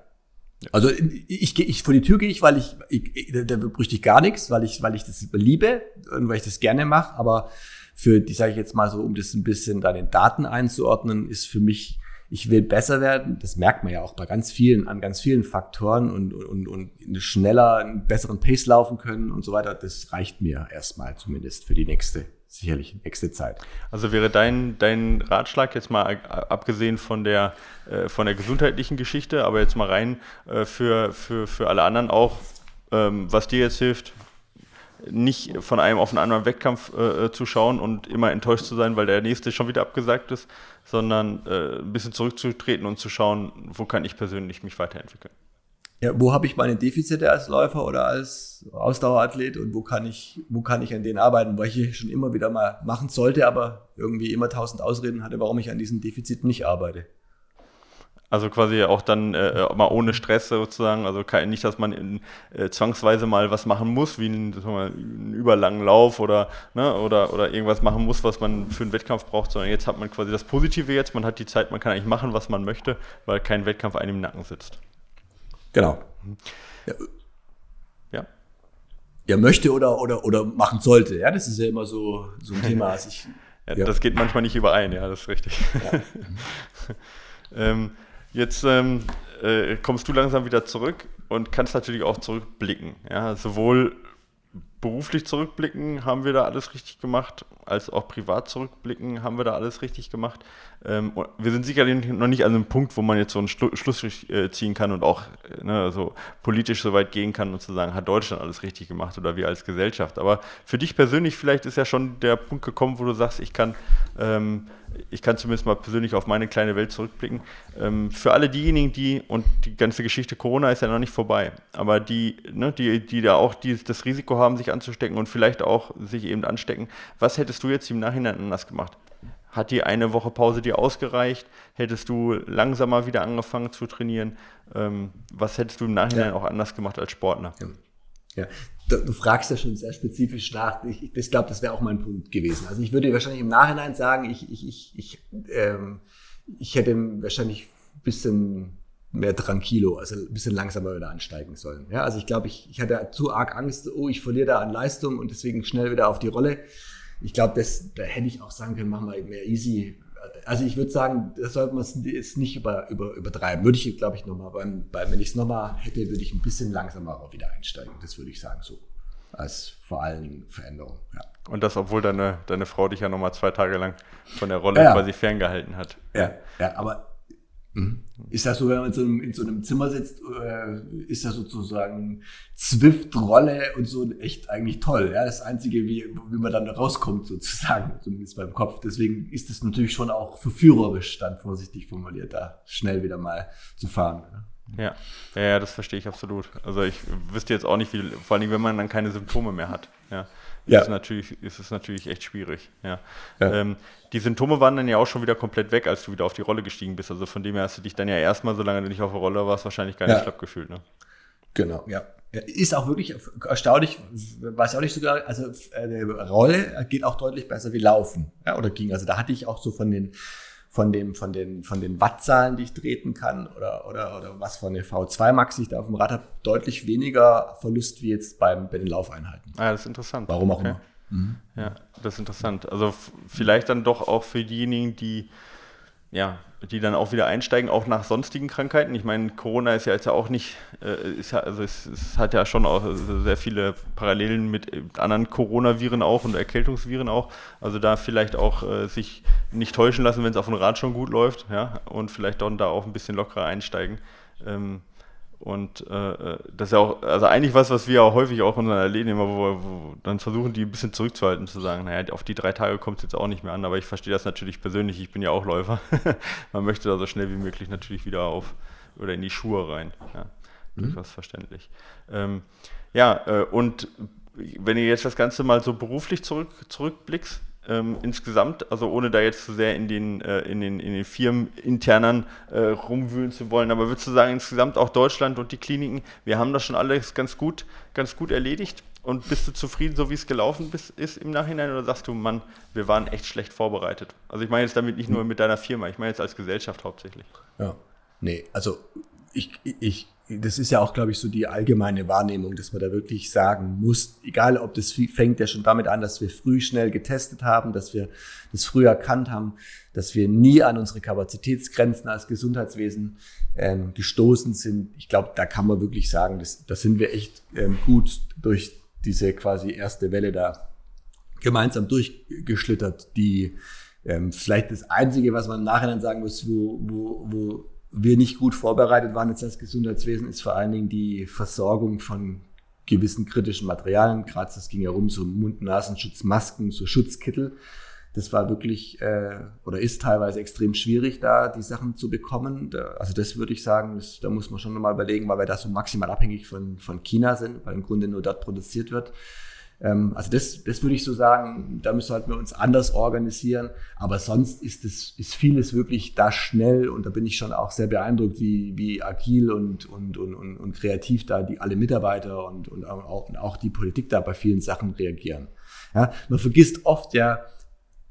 Also ich, ich vor die Tür gehe ich, weil ich, ich da bräuchte ich gar nichts, weil ich, weil ich das liebe und weil ich das gerne mache. Aber für die, sage ich jetzt mal so, um das ein bisschen da den Daten einzuordnen, ist für mich ich will besser werden. Das merkt man ja auch bei ganz vielen, an ganz vielen Faktoren und, und, und schneller, einen besseren Pace laufen können und so weiter. Das reicht mir erstmal zumindest für die nächste, sicherlich nächste Zeit.
Also wäre dein, dein Ratschlag jetzt mal abgesehen von der, äh, von der gesundheitlichen Geschichte, aber jetzt mal rein äh, für, für, für alle anderen auch, ähm, was dir jetzt hilft, nicht von einem auf einen anderen Wettkampf äh, äh, zu schauen und immer enttäuscht zu sein, weil der nächste schon wieder abgesagt ist, sondern äh, ein bisschen zurückzutreten und zu schauen, wo kann ich persönlich mich weiterentwickeln.
Ja, wo habe ich meine Defizite als Läufer oder als Ausdauerathlet und wo kann ich, wo kann ich an denen arbeiten, weil ich schon immer wieder mal machen sollte, aber irgendwie immer tausend Ausreden hatte, warum ich an diesen Defiziten nicht arbeite.
Also quasi auch dann äh, äh, mal ohne Stress sozusagen, also kein, nicht, dass man in, äh, zwangsweise mal was machen muss, wie einen, einen überlangen Lauf oder, ne, oder, oder irgendwas machen muss, was man für einen Wettkampf braucht, sondern jetzt hat man quasi das Positive jetzt, man hat die Zeit, man kann eigentlich machen, was man möchte, weil kein Wettkampf einem im Nacken sitzt.
Genau. Ja. ja. Ja, möchte oder, oder, oder machen sollte. Ja, das ist ja immer so, so ein Thema.
Also ich, ja, ja. Das geht manchmal nicht überein, ja, das ist richtig. Ja. ähm, Jetzt ähm, äh, kommst du langsam wieder zurück und kannst natürlich auch zurückblicken. Ja? Sowohl beruflich zurückblicken, haben wir da alles richtig gemacht, als auch privat zurückblicken, haben wir da alles richtig gemacht. Ähm, wir sind sicherlich noch nicht an einem Punkt, wo man jetzt so einen Schlu Schlussstrich äh, ziehen kann und auch ne, so politisch so weit gehen kann und zu sagen, hat Deutschland alles richtig gemacht oder wir als Gesellschaft. Aber für dich persönlich vielleicht ist ja schon der Punkt gekommen, wo du sagst, ich kann ähm, ich kann zumindest mal persönlich auf meine kleine Welt zurückblicken. Ähm, für alle diejenigen, die, und die ganze Geschichte Corona ist ja noch nicht vorbei, aber die, ne, die, die da auch die, das Risiko haben, sich anzustecken und vielleicht auch sich eben anstecken, was hättest du jetzt im Nachhinein anders gemacht? Hat die eine Woche Pause dir ausgereicht? Hättest du langsamer wieder angefangen zu trainieren? Ähm, was hättest du im Nachhinein ja. auch anders gemacht als Sportler?
Ja. ja du, du fragst ja schon sehr spezifisch nach. Ich, ich glaube, das wäre auch mein Punkt gewesen. Also ich würde wahrscheinlich im Nachhinein sagen, ich, ich, ich, ich, ähm, ich hätte wahrscheinlich ein bisschen mehr tranquilo, also ein bisschen langsamer wieder ansteigen sollen. Ja, also ich glaube, ich, ich hatte zu arg Angst, oh, ich verliere da an Leistung und deswegen schnell wieder auf die Rolle. Ich glaube, da hätte ich auch sagen können, mach mal mehr easy, also ich würde sagen, das sollte man es nicht über, über, übertreiben. Würde ich, glaube ich, nochmal, beim, beim, wenn ich es nochmal hätte, würde ich ein bisschen langsamer auch wieder einsteigen. Das würde ich sagen, so. Als vor allen Dingen Veränderung, ja.
Und das, obwohl deine, deine Frau dich ja nochmal zwei Tage lang von der Rolle ja, quasi ferngehalten hat.
Ja, ja, aber Mhm. Ist das so, wenn man in so einem, in so einem Zimmer sitzt, äh, ist das sozusagen Zwift-Rolle und so echt eigentlich toll. Ja? Das Einzige, wie, wie man dann rauskommt, sozusagen, zumindest beim Kopf. Deswegen ist es natürlich schon auch verführerisch, dann vorsichtig formuliert, da schnell wieder mal zu fahren.
Ja, ja, ja das verstehe ich absolut. Also ich wüsste jetzt auch nicht, wie, vor allem wenn man dann keine Symptome mehr hat. Ja ja. ist, natürlich, ist es natürlich echt schwierig. Ja. ja. Ähm, die Symptome waren dann ja auch schon wieder komplett weg, als du wieder auf die Rolle gestiegen bist. Also von dem her hast du dich dann ja erstmal, solange du nicht auf der Rolle warst, wahrscheinlich gar nicht ja. schlapp gefühlt. Ne?
Genau, ja. Ist auch wirklich erstaunlich, weiß auch nicht sogar, also eine äh, Rolle geht auch deutlich besser wie Laufen, ja, oder ging. Also da hatte ich auch so von den von, dem, von, den, von den Wattzahlen, die ich treten kann oder, oder, oder was von der V2 Max ich da auf dem Rad habe, deutlich weniger Verlust wie jetzt beim, bei den Laufeinheiten.
Ah, das ist interessant.
Warum auch okay. immer.
Mhm. Ja, das ist interessant. Also vielleicht dann doch auch für diejenigen, die ja, die dann auch wieder einsteigen, auch nach sonstigen Krankheiten. Ich meine, Corona ist ja jetzt auch nicht, äh, ist ja, also es, es, hat ja schon auch sehr viele Parallelen mit anderen Coronaviren auch und Erkältungsviren auch. Also da vielleicht auch äh, sich nicht täuschen lassen, wenn es auf dem Rad schon gut läuft, ja, und vielleicht dann da auch ein bisschen lockerer einsteigen. Ähm, und äh, äh, das ist ja auch, also eigentlich was, was wir auch häufig auch in unseren Erleben immer, wo, wo dann versuchen, die ein bisschen zurückzuhalten, zu sagen, naja, auf die drei Tage kommt es jetzt auch nicht mehr an, aber ich verstehe das natürlich persönlich, ich bin ja auch Läufer. Man möchte da so schnell wie möglich natürlich wieder auf oder in die Schuhe rein. Ja, mhm. durchaus verständlich. Ähm, ja, äh, und wenn ihr jetzt das Ganze mal so beruflich zurück, zurückblickst, ähm, insgesamt, also ohne da jetzt zu sehr in den, äh, in den, in den Firmen internen äh, rumwühlen zu wollen, aber würdest du sagen, insgesamt auch Deutschland und die Kliniken, wir haben das schon alles ganz gut, ganz gut erledigt? Und bist du zufrieden, so wie es gelaufen ist im Nachhinein, oder sagst du, Mann, wir waren echt schlecht vorbereitet? Also ich meine jetzt damit nicht nur mit deiner Firma, ich meine jetzt als Gesellschaft hauptsächlich.
Ja, nee, also ich, ich das ist ja auch, glaube ich, so die allgemeine Wahrnehmung, dass man da wirklich sagen muss, egal ob das fängt ja schon damit an, dass wir früh schnell getestet haben, dass wir das früh erkannt haben, dass wir nie an unsere Kapazitätsgrenzen als Gesundheitswesen ähm, gestoßen sind. Ich glaube, da kann man wirklich sagen, das, da sind wir echt ähm, gut durch diese quasi erste Welle da gemeinsam durchgeschlittert, die ähm, vielleicht das Einzige, was man im Nachhinein sagen muss, wo, wo, wo wir nicht gut vorbereitet waren jetzt als Gesundheitswesen, ist vor allen Dingen die Versorgung von gewissen kritischen Materialien. Gerade das ging ja rum, so Mund-Nasenschutz, Masken, so Schutzkittel. Das war wirklich äh, oder ist teilweise extrem schwierig, da die Sachen zu bekommen. Da, also das würde ich sagen, das, da muss man schon nochmal überlegen, weil wir da so maximal abhängig von, von China sind, weil im Grunde nur dort produziert wird. Ähm, also das, das würde ich so sagen, da müssen halt wir uns anders organisieren. Aber sonst ist es, ist vieles wirklich da schnell und da bin ich schon auch sehr beeindruckt, wie, wie agil und, und, und, und, und kreativ da die alle Mitarbeiter und, und, auch, und auch die Politik da bei vielen Sachen reagieren. Ja, man vergisst oft ja,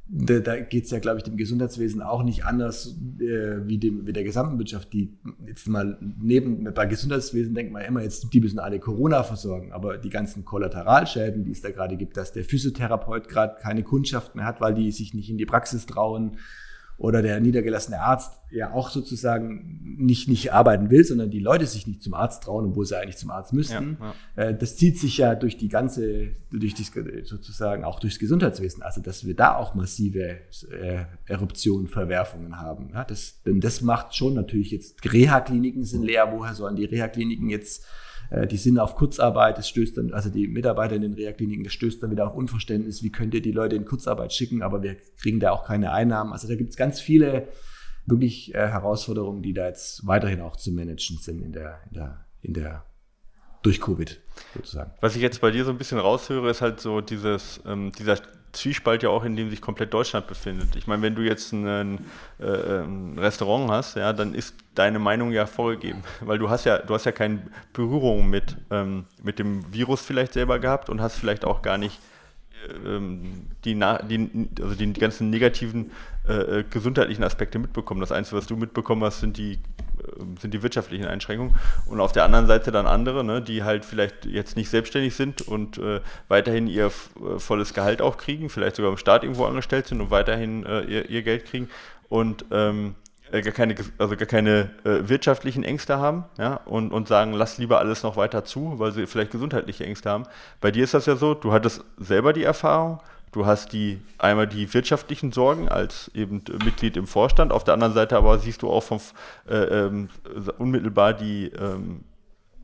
da, da geht es ja, glaube ich, dem Gesundheitswesen auch nicht anders äh, wie, dem, wie der gesamten Wirtschaft. Die jetzt mal neben bei Gesundheitswesen denkt man immer, jetzt die müssen alle Corona versorgen, aber die ganzen Kollateralschäden, die es da gerade gibt, dass der Physiotherapeut gerade keine Kundschaft mehr hat, weil die sich nicht in die Praxis trauen, oder der niedergelassene Arzt ja auch sozusagen nicht, nicht arbeiten will, sondern die Leute sich nicht zum Arzt trauen, obwohl sie eigentlich zum Arzt müssten. Ja, ja. Äh, das zieht sich ja durch die ganze, durch die, sozusagen auch durchs Gesundheitswesen. Also, dass wir da auch massive äh, Eruptionen, Verwerfungen haben. Ja, das, denn das macht schon natürlich jetzt, Reha-Kliniken sind leer. Woher sollen die Reha-Kliniken jetzt die sind auf Kurzarbeit, das stößt dann, also die Mitarbeiter in den Reha-Kliniken, das stößt dann wieder auf Unverständnis, wie könnt ihr die Leute in Kurzarbeit schicken, aber wir kriegen da auch keine Einnahmen. Also da gibt es ganz viele wirklich äh, Herausforderungen, die da jetzt weiterhin auch zu managen sind in der, in der, in der durch Covid sozusagen.
Was ich jetzt bei dir so ein bisschen raushöre, ist halt so dieses, ähm, dieser Zwiespalt ja auch, in dem sich komplett Deutschland befindet. Ich meine, wenn du jetzt ein, äh, ein, Restaurant hast, ja, dann ist deine Meinung ja vorgegeben, weil du hast ja, du hast ja keine Berührung mit, ähm, mit dem Virus vielleicht selber gehabt und hast vielleicht auch gar nicht ähm, die, die, also die ganzen negativen äh, äh, gesundheitlichen Aspekte mitbekommen. Das Einzige, was du mitbekommen hast, sind die, äh, sind die wirtschaftlichen Einschränkungen. Und auf der anderen Seite dann andere, ne, die halt vielleicht jetzt nicht selbstständig sind und äh, weiterhin ihr äh, volles Gehalt auch kriegen, vielleicht sogar im Staat irgendwo angestellt sind und weiterhin äh, ihr, ihr, Geld kriegen. Und ähm, äh, gar keine, also gar keine äh, wirtschaftlichen Ängste haben ja, und, und sagen, lass lieber alles noch weiter zu, weil sie vielleicht gesundheitliche Ängste haben. Bei dir ist das ja so, du hattest selber die Erfahrung, Du hast die einmal die wirtschaftlichen Sorgen als eben Mitglied im Vorstand, auf der anderen Seite aber siehst du auch vom, äh, ähm, unmittelbar die ähm,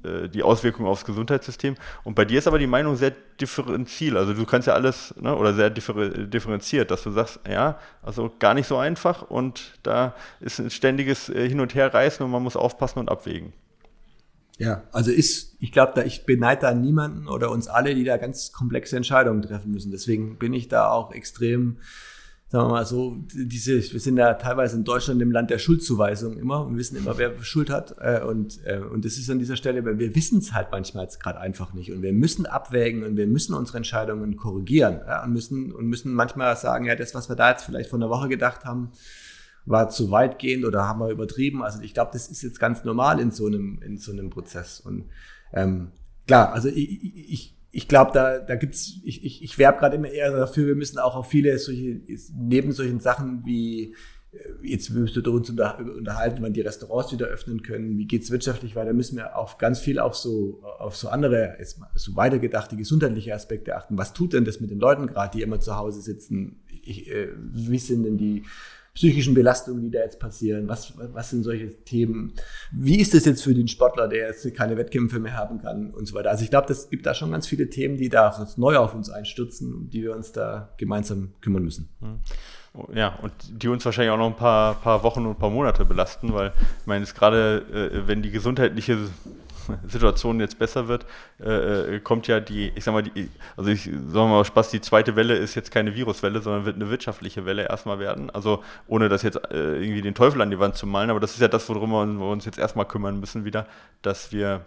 äh, die Auswirkungen aufs Gesundheitssystem. Und bei dir ist aber die Meinung sehr differenziert. Also du kannst ja alles, ne, oder sehr differ differenziert, dass du sagst, ja, also gar nicht so einfach und da ist ein ständiges äh, Hin- und Herreißen und man muss aufpassen und abwägen.
Ja, also ist, ich glaube, da ich beneide da niemanden oder uns alle, die da ganz komplexe Entscheidungen treffen müssen. Deswegen bin ich da auch extrem sagen wir mal so, diese, wir sind ja teilweise in Deutschland im Land der Schuldzuweisung immer und wissen immer, wer Schuld hat. Äh, und, äh, und das ist an dieser Stelle, weil wir wissen es halt manchmal jetzt gerade einfach nicht. Und wir müssen abwägen und wir müssen unsere Entscheidungen korrigieren. Ja, und müssen, und müssen manchmal sagen, ja, das, was wir da jetzt vielleicht vor einer Woche gedacht haben, war zu weitgehend oder haben wir übertrieben. Also ich glaube, das ist jetzt ganz normal in so einem, in so einem Prozess. Und ähm, klar, also ich, ich, ich glaube, da, da gibt's, ich, ich, ich werbe gerade immer eher dafür, wir müssen auch auf viele solche, neben solchen Sachen wie, äh, jetzt müsst ihr uns unterhalten, wann die Restaurants wieder öffnen können, wie geht's wirtschaftlich weiter, müssen wir auf ganz viel auf so, auf so andere, so weitergedachte gesundheitliche Aspekte achten. Was tut denn das mit den Leuten gerade, die immer zu Hause sitzen? Ich, äh, wie sind denn die, psychischen Belastungen, die da jetzt passieren? Was, was sind solche Themen? Wie ist es jetzt für den Sportler, der jetzt keine Wettkämpfe mehr haben kann und so weiter? Also ich glaube, es gibt da schon ganz viele Themen, die da jetzt neu auf uns einstürzen, die wir uns da gemeinsam kümmern müssen.
Hm. Ja, und die uns wahrscheinlich auch noch ein paar, paar Wochen und ein paar Monate belasten, weil ich meine, es gerade, äh, wenn die gesundheitliche Situation jetzt besser wird, äh, äh, kommt ja die, ich sag mal, die, also ich sag mal Spaß, die zweite Welle ist jetzt keine Viruswelle, sondern wird eine wirtschaftliche Welle erstmal werden. Also ohne das jetzt äh, irgendwie den Teufel an die Wand zu malen, aber das ist ja das, worum wir uns jetzt erstmal kümmern müssen wieder, dass wir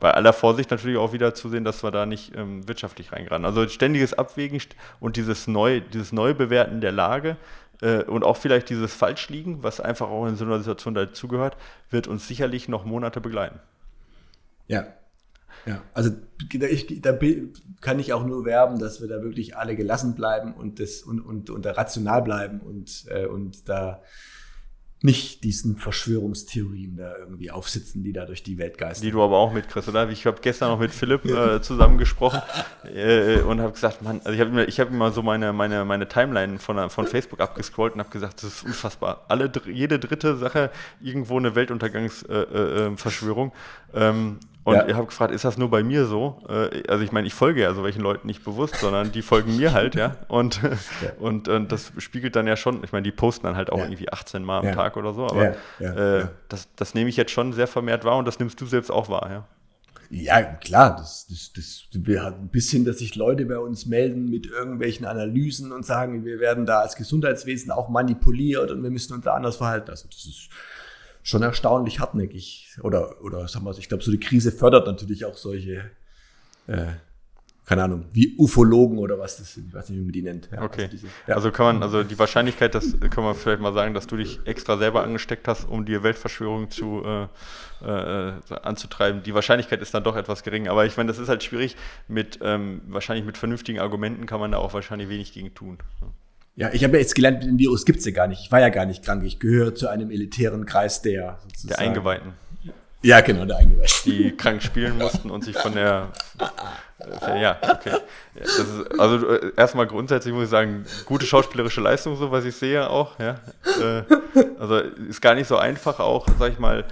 bei aller Vorsicht natürlich auch wieder zu sehen, dass wir da nicht ähm, wirtschaftlich reingeraten. Also ständiges Abwägen und dieses, Neu, dieses Neubewerten der Lage äh, und auch vielleicht dieses Falschliegen, was einfach auch in so einer Situation dazugehört, wird uns sicherlich noch Monate begleiten.
Ja. Ja, also ich, da kann ich auch nur werben, dass wir da wirklich alle gelassen bleiben und, das, und, und, und da rational bleiben und, äh, und da nicht diesen Verschwörungstheorien da irgendwie aufsitzen, die da durch die Welt geistern.
Die du aber auch mitkriegst, oder? Ich habe gestern noch mit Philipp äh, zusammen gesprochen äh, und habe gesagt, Mann, also ich habe mir, ich hab immer so meine, meine, meine Timeline von, von Facebook abgescrollt und habe gesagt, das ist unfassbar. Alle, jede dritte Sache irgendwo eine Weltuntergangsverschwörung. Äh, ähm, und ja. ihr habt gefragt, ist das nur bei mir so? Äh, also ich meine, ich folge ja so welchen Leuten nicht bewusst, sondern die folgen mir halt, ja. Und, ja. und, und das spiegelt dann ja schon, ich meine, die posten dann halt auch ja. irgendwie 18 Mal am Tag oder so, aber äh, Das, das nehme ich jetzt schon sehr vermehrt wahr und das nimmst du selbst auch wahr, ja.
Ja, klar, das, das, das, wir haben ein bisschen, dass sich Leute bei uns melden mit irgendwelchen Analysen und sagen, wir werden da als Gesundheitswesen auch manipuliert und wir müssen uns da anders verhalten. Also das ist schon erstaunlich hartnäckig. Oder, oder sagen wir, ich glaube, so die Krise fördert natürlich auch solche, äh, keine Ahnung, wie Ufologen oder was das sind, ich weiß nicht, wie man die nennt.
Ja, okay. Also, diese, ja. also, kann man, also die Wahrscheinlichkeit, das kann man vielleicht mal sagen, dass du dich extra selber angesteckt hast, um die Weltverschwörung zu äh, äh, anzutreiben. Die Wahrscheinlichkeit ist dann doch etwas gering. Aber ich meine, das ist halt schwierig. Mit ähm, wahrscheinlich mit vernünftigen Argumenten kann man da auch wahrscheinlich wenig gegen tun.
Ja, ich habe ja jetzt gelernt, den Virus gibt's ja gar nicht. Ich war ja gar nicht krank. Ich gehöre zu einem elitären Kreis der
sozusagen. Der Eingeweihten.
Ja, genau, der Eingeweihten.
Die krank spielen mussten und sich von der. Äh, ja, okay. Ist, also äh, erstmal grundsätzlich muss ich sagen, gute schauspielerische Leistung, so was ich sehe auch. Ja. Äh, also ist gar nicht so einfach auch, sag ich mal,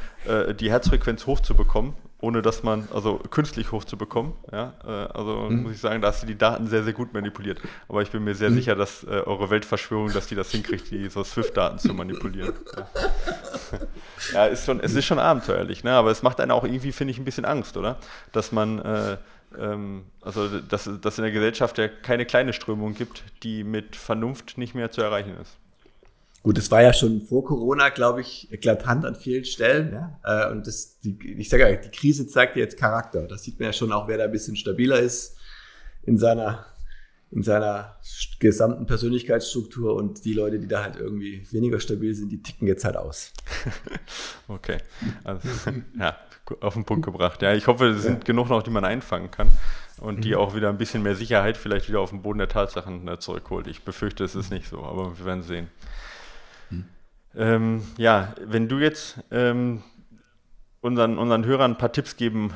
die Herzfrequenz hochzubekommen ohne dass man, also künstlich hochzubekommen. Ja? Äh, also mhm. muss ich sagen, da hast du die Daten sehr, sehr gut manipuliert. Aber ich bin mir sehr mhm. sicher, dass äh, eure Weltverschwörung, dass die das hinkriegt, die so Swift-Daten zu manipulieren. Ja. ja, ist schon, es ist schon abenteuerlich, ne? aber es macht einen auch irgendwie, finde ich, ein bisschen Angst, oder? Dass man, äh, ähm, also dass, dass in der Gesellschaft ja keine kleine Strömung gibt, die mit Vernunft nicht mehr zu erreichen ist.
Gut, das war ja schon vor Corona, glaube ich, eklatant an vielen Stellen. Ja? Äh, und das, die, ich sage ja, die Krise zeigt jetzt Charakter. Das sieht man ja schon auch, wer da ein bisschen stabiler ist in seiner, in seiner gesamten Persönlichkeitsstruktur und die Leute, die da halt irgendwie weniger stabil sind, die ticken jetzt halt aus.
okay. Also, ja, auf den Punkt gebracht. Ja, ich hoffe, es sind ja. genug noch, die man einfangen kann und die mhm. auch wieder ein bisschen mehr Sicherheit vielleicht wieder auf den Boden der Tatsachen äh, zurückholt. Ich befürchte, es ist nicht so, aber wir werden sehen. Ähm, ja, wenn du jetzt ähm, unseren, unseren Hörern ein paar Tipps geben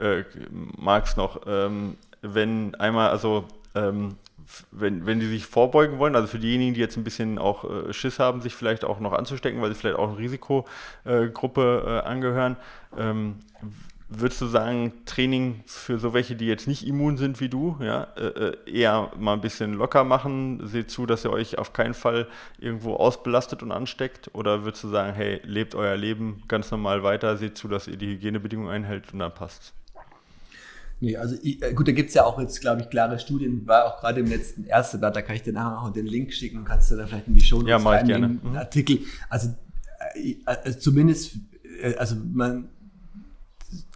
äh, magst noch, ähm, wenn einmal, also ähm, wenn, wenn die sich vorbeugen wollen, also für diejenigen, die jetzt ein bisschen auch äh, Schiss haben, sich vielleicht auch noch anzustecken, weil sie vielleicht auch eine Risikogruppe äh, angehören, ähm, würdest du sagen, Training für so welche, die jetzt nicht immun sind wie du, ja, äh, äh, eher mal ein bisschen locker machen, seht zu, dass ihr euch auf keinen Fall irgendwo ausbelastet und ansteckt? Oder würdest du sagen, hey, lebt euer Leben ganz normal weiter, seht zu, dass ihr die Hygienebedingungen einhält und dann passt
Nee, also äh, gut, da gibt es ja auch jetzt, glaube ich, klare Studien, war auch gerade im letzten Ärzteblatt, da kann ich dir nachher auch den Link schicken, kannst du da vielleicht in die Show
ja, mach ich gerne. Mhm.
Artikel. Also, also zumindest, also man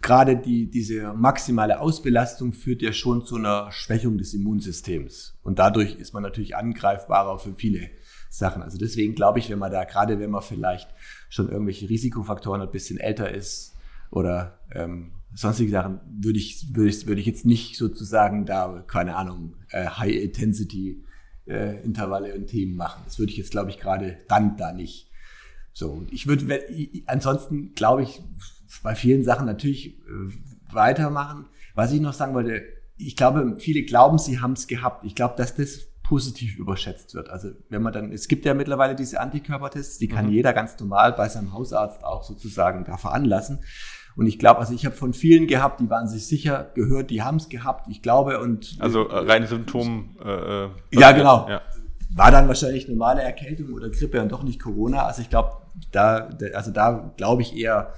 gerade die, diese maximale Ausbelastung führt ja schon zu einer Schwächung des Immunsystems. Und dadurch ist man natürlich angreifbarer für viele Sachen. Also deswegen glaube ich, wenn man da, gerade wenn man vielleicht schon irgendwelche Risikofaktoren ein bisschen älter ist oder ähm, sonstige Sachen, würde ich, würde ich, würde ich jetzt nicht sozusagen da, keine Ahnung, äh, High-Intensity äh, und Themen machen. Das würde ich jetzt, glaube ich, gerade dann da nicht. So, ich würde, ansonsten glaube ich, bei vielen Sachen natürlich äh, weitermachen. Was ich noch sagen wollte, ich glaube, viele glauben, sie haben es gehabt. Ich glaube, dass das positiv überschätzt wird. Also wenn man dann, es gibt ja mittlerweile diese Antikörpertests, die kann mhm. jeder ganz normal bei seinem Hausarzt auch sozusagen da veranlassen. Und ich glaube, also ich habe von vielen gehabt, die waren sich sicher gehört, die haben es gehabt, ich glaube und
also äh, reine Symptom.
Äh, äh ja, genau. Ja. War dann wahrscheinlich normale Erkältung oder Grippe und doch nicht Corona. Also ich glaube, da, also da glaube ich eher,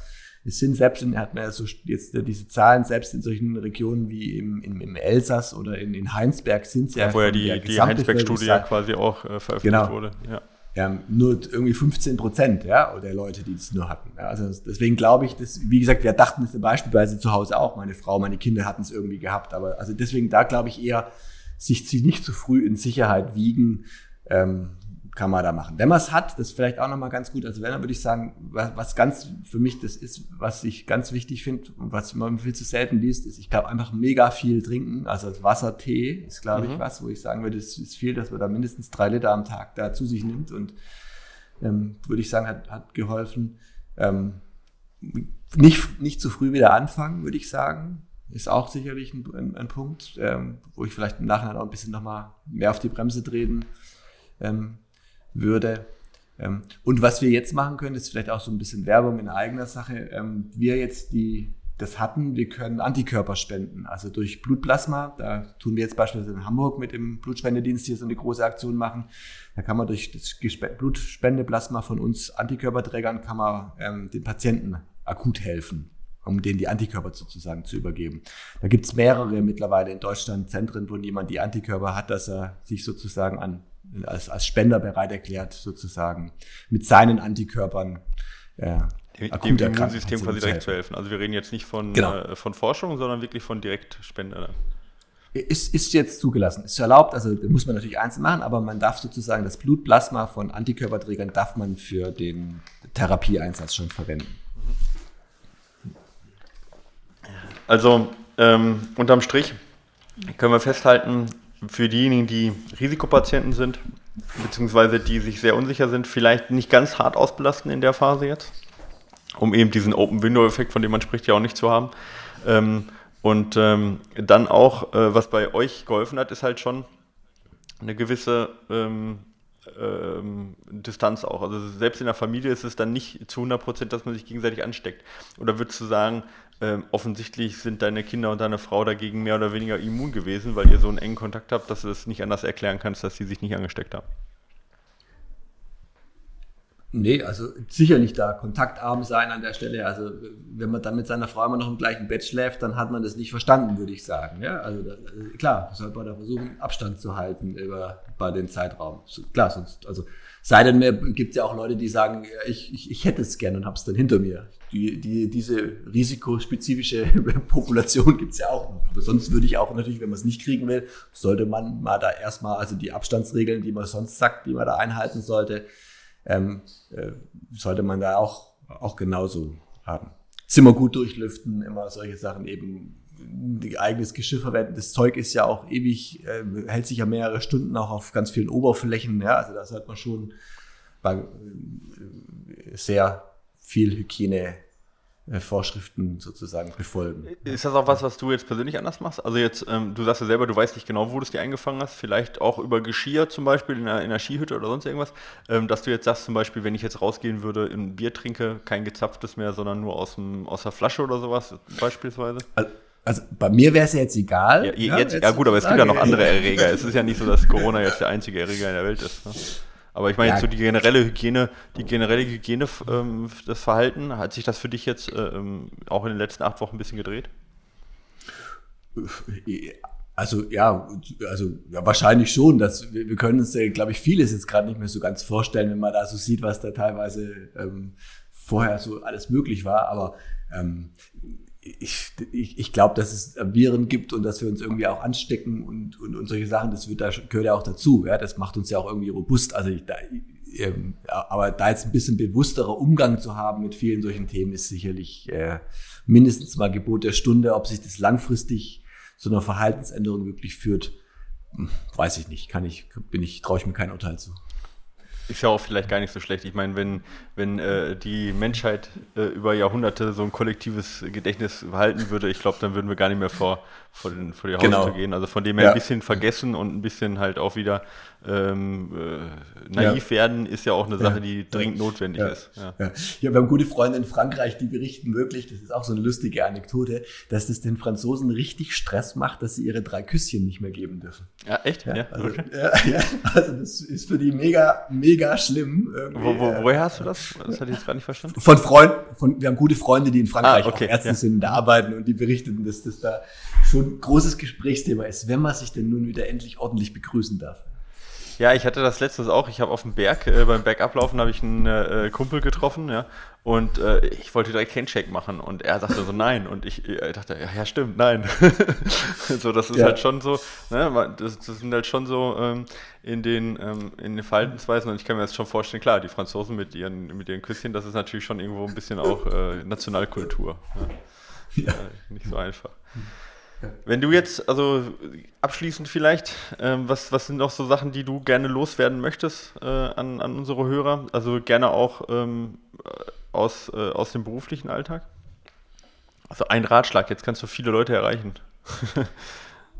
es sind selbst in, hat man ja so jetzt diese Zahlen, selbst in solchen Regionen wie im, im, im Elsass oder in, in Heinsberg sind es ja.
ja. Wo ja die, die Heinsberg-Studie ja quasi auch äh, veröffentlicht genau. wurde. Ja.
Ja, nur irgendwie 15 Prozent ja, der Leute, die es nur hatten. Ja, also deswegen glaube ich, dass, wie gesagt, wir dachten es beispielsweise zu Hause auch. Meine Frau, meine Kinder hatten es irgendwie gehabt. Aber also deswegen da glaube ich eher, sich nicht zu früh in Sicherheit wiegen, ähm, kann man da machen. Wenn man es hat, das ist vielleicht auch nochmal ganz gut. Also wenn, dann würde ich sagen, was, was ganz für mich das ist, was ich ganz wichtig finde und was man viel zu selten liest, ist, ich glaube, einfach mega viel trinken. Also Wasser, Tee ist, glaube mhm. ich, was, wo ich sagen würde, es ist viel, dass man da mindestens drei Liter am Tag da zu sich nimmt und ähm, würde ich sagen, hat, hat geholfen. Ähm, nicht, nicht zu früh wieder anfangen, würde ich sagen. Ist auch sicherlich ein, ein, ein Punkt, ähm, wo ich vielleicht im Nachhinein auch ein bisschen nochmal mehr auf die Bremse treten ähm, würde. Ähm, und was wir jetzt machen können, ist vielleicht auch so ein bisschen Werbung in eigener Sache. Ähm, wir jetzt die das hatten, wir können Antikörper spenden, also durch Blutplasma. Da tun wir jetzt beispielsweise in Hamburg mit dem Blutspendedienst hier so eine große Aktion machen. Da kann man durch das Blutspendeplasma von uns Antikörperträgern kann man ähm, den Patienten akut helfen, um denen die Antikörper sozusagen zu übergeben. Da gibt es mehrere mittlerweile in Deutschland Zentren, wo jemand die Antikörper hat, dass er sich sozusagen an als, als Spender bereit erklärt, sozusagen mit seinen Antikörpern
äh, dem Immunsystem quasi direkt zu helfen. Also wir reden jetzt nicht von, genau. äh, von Forschung, sondern wirklich von Direktspender.
Ist, ist jetzt zugelassen, ist erlaubt, also muss man natürlich eins machen, aber man darf sozusagen das Blutplasma von Antikörperträgern darf man für den Therapieeinsatz schon verwenden.
Also ähm, unterm Strich können wir festhalten, für diejenigen, die Risikopatienten sind, beziehungsweise die sich sehr unsicher sind, vielleicht nicht ganz hart ausbelasten in der Phase jetzt, um eben diesen Open-Window-Effekt, von dem man spricht, ja auch nicht zu haben. Ähm, und ähm, dann auch, äh, was bei euch geholfen hat, ist halt schon eine gewisse ähm, ähm, Distanz auch. Also selbst in der Familie ist es dann nicht zu 100 Prozent, dass man sich gegenseitig ansteckt. Oder würdest du sagen, ähm, offensichtlich sind deine Kinder und deine Frau dagegen mehr oder weniger immun gewesen, weil ihr so einen engen Kontakt habt, dass du es nicht anders erklären kannst, dass sie sich nicht angesteckt haben?
Nee, also sicher nicht da kontaktarm sein an der Stelle. Also wenn man dann mit seiner Frau immer noch im gleichen Bett schläft, dann hat man das nicht verstanden, würde ich sagen. Ja, also da, klar, sollte man da versuchen, Abstand zu halten über bei den Zeitraum. Klar, sonst, also sei denn, mir gibt es ja auch Leute, die sagen, ich, ich, ich hätte es gerne und habe es dann hinter mir. Die, die, diese risikospezifische Population gibt es ja auch noch. Aber sonst würde ich auch natürlich, wenn man es nicht kriegen will, sollte man mal da erstmal, also die Abstandsregeln, die man sonst sagt, die man da einhalten sollte, ähm, äh, sollte man da auch, auch genauso haben. Zimmer gut durchlüften, immer solche Sachen eben eigenes Geschirr verwenden. Das Zeug ist ja auch ewig, äh, hält sich ja mehrere Stunden auch auf ganz vielen Oberflächen. Ja, also da sollte man schon bei, äh, sehr viel Hygiene äh, Vorschriften sozusagen befolgen.
Ist das auch was, was du jetzt persönlich anders machst? Also jetzt, ähm, du sagst ja selber, du weißt nicht genau, wo du es dir eingefangen hast, vielleicht auch über Geschirr zum Beispiel in einer, in einer Skihütte oder sonst irgendwas, ähm, dass du jetzt sagst zum Beispiel, wenn ich jetzt rausgehen würde, ein Bier trinke, kein gezapftes mehr, sondern nur aus, dem, aus der Flasche oder sowas beispielsweise?
Also, also bei mir wäre es ja jetzt egal.
Ja, ja, jetzt, jetzt ja gut, aber es gibt ja noch andere Erreger. es ist ja nicht so, dass Corona jetzt der einzige Erreger in der Welt ist. Ne? Aber ich meine, ja. jetzt so die generelle Hygiene, die generelle Hygiene, ähm, das Verhalten, hat sich das für dich jetzt äh, ähm, auch in den letzten acht Wochen ein bisschen gedreht?
Also ja, also ja, wahrscheinlich schon. Dass, wir, wir können uns, äh, glaube ich, vieles jetzt gerade nicht mehr so ganz vorstellen, wenn man da so sieht, was da teilweise ähm, vorher so alles möglich war. Aber ähm, ich, ich, ich glaube, dass es Viren gibt und dass wir uns irgendwie auch anstecken und, und, und solche Sachen, das wird, da, gehört ja auch dazu. Ja? Das macht uns ja auch irgendwie robust. Also ich, da, ähm, aber da jetzt ein bisschen bewussterer Umgang zu haben mit vielen solchen Themen ist sicherlich äh, mindestens mal Gebot der Stunde. Ob sich das langfristig zu einer Verhaltensänderung wirklich führt, hm, weiß ich nicht. Kann ich, bin ich, traue ich mir kein Urteil zu.
Ist ja auch vielleicht gar nicht so schlecht. Ich meine, wenn, wenn äh, die Menschheit äh, über Jahrhunderte so ein kollektives Gedächtnis behalten würde, ich glaube, dann würden wir gar nicht mehr vor, vor, den, vor die Haustür genau. gehen. Also von dem her ja. ein bisschen vergessen und ein bisschen halt auch wieder ähm, äh, naiv ja. werden, ist ja auch eine Sache, die dringend notwendig ist.
Ja. Ja. wir haben gute Freunde in Frankreich, die berichten wirklich, das ist auch so eine lustige Anekdote, dass das den Franzosen richtig Stress macht, dass sie ihre drei Küsschen nicht mehr geben dürfen.
Ja, echt?
Ja, also, okay. ja, also das ist für die mega, mega schlimm.
Wo, wo, woher hast du das? Das hatte ich jetzt gar nicht verstanden.
Von Freunden, von, wir haben gute Freunde, die in Frankreich ah, okay, Ärzte sind, da arbeiten und die berichten, dass das da schon ein großes Gesprächsthema ist, wenn man sich denn nun wieder endlich ordentlich begrüßen darf.
Ja, ich hatte das letztens auch. Ich habe auf dem Berg, äh, beim Bergablaufen habe ich einen äh, Kumpel getroffen, ja. Und äh, ich wollte direkt Handshake machen und er sagte so nein. Und ich äh, dachte, ja, ja stimmt, nein. so, das ist ja. halt schon so, ne, das, das sind halt schon so ähm, in, den, ähm, in den Verhaltensweisen. Und ich kann mir das schon vorstellen, klar, die Franzosen mit ihren, mit ihren Küsschen, das ist natürlich schon irgendwo ein bisschen auch äh, Nationalkultur. Ja. ja. nicht so einfach. Wenn du jetzt, also abschließend vielleicht, ähm, was, was sind noch so Sachen, die du gerne loswerden möchtest äh, an, an unsere Hörer? Also gerne auch ähm, aus, äh, aus dem beruflichen Alltag? Also ein Ratschlag, jetzt kannst du viele Leute erreichen.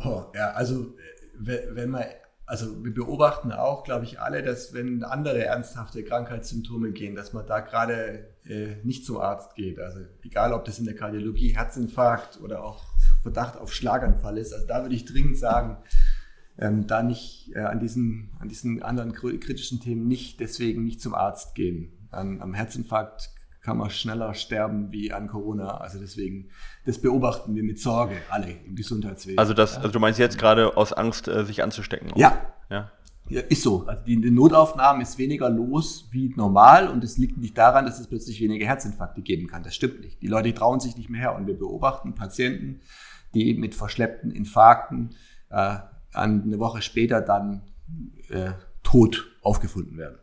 oh, ja, also wenn man, also wir beobachten auch, glaube ich, alle, dass wenn andere ernsthafte Krankheitssymptome gehen, dass man da gerade äh, nicht zum Arzt geht. Also egal, ob das in der Kardiologie Herzinfarkt oder auch Verdacht auf Schlaganfall ist. Also da würde ich dringend sagen, ähm, da nicht äh, an, diesen, an diesen anderen kritischen Themen nicht deswegen nicht zum Arzt gehen. An, am Herzinfarkt kann man schneller sterben wie an Corona. Also deswegen, das beobachten wir mit Sorge, alle im Gesundheitswesen.
Also, das, also du meinst jetzt gerade aus Angst, äh, sich anzustecken?
Ja. ja. Ja, ist so. Also die, die Notaufnahmen ist weniger los wie normal und es liegt nicht daran, dass es plötzlich weniger Herzinfarkte geben kann. Das stimmt nicht. Die Leute trauen sich nicht mehr her und wir beobachten Patienten, die mit verschleppten Infarkten äh, eine Woche später dann äh, tot aufgefunden werden.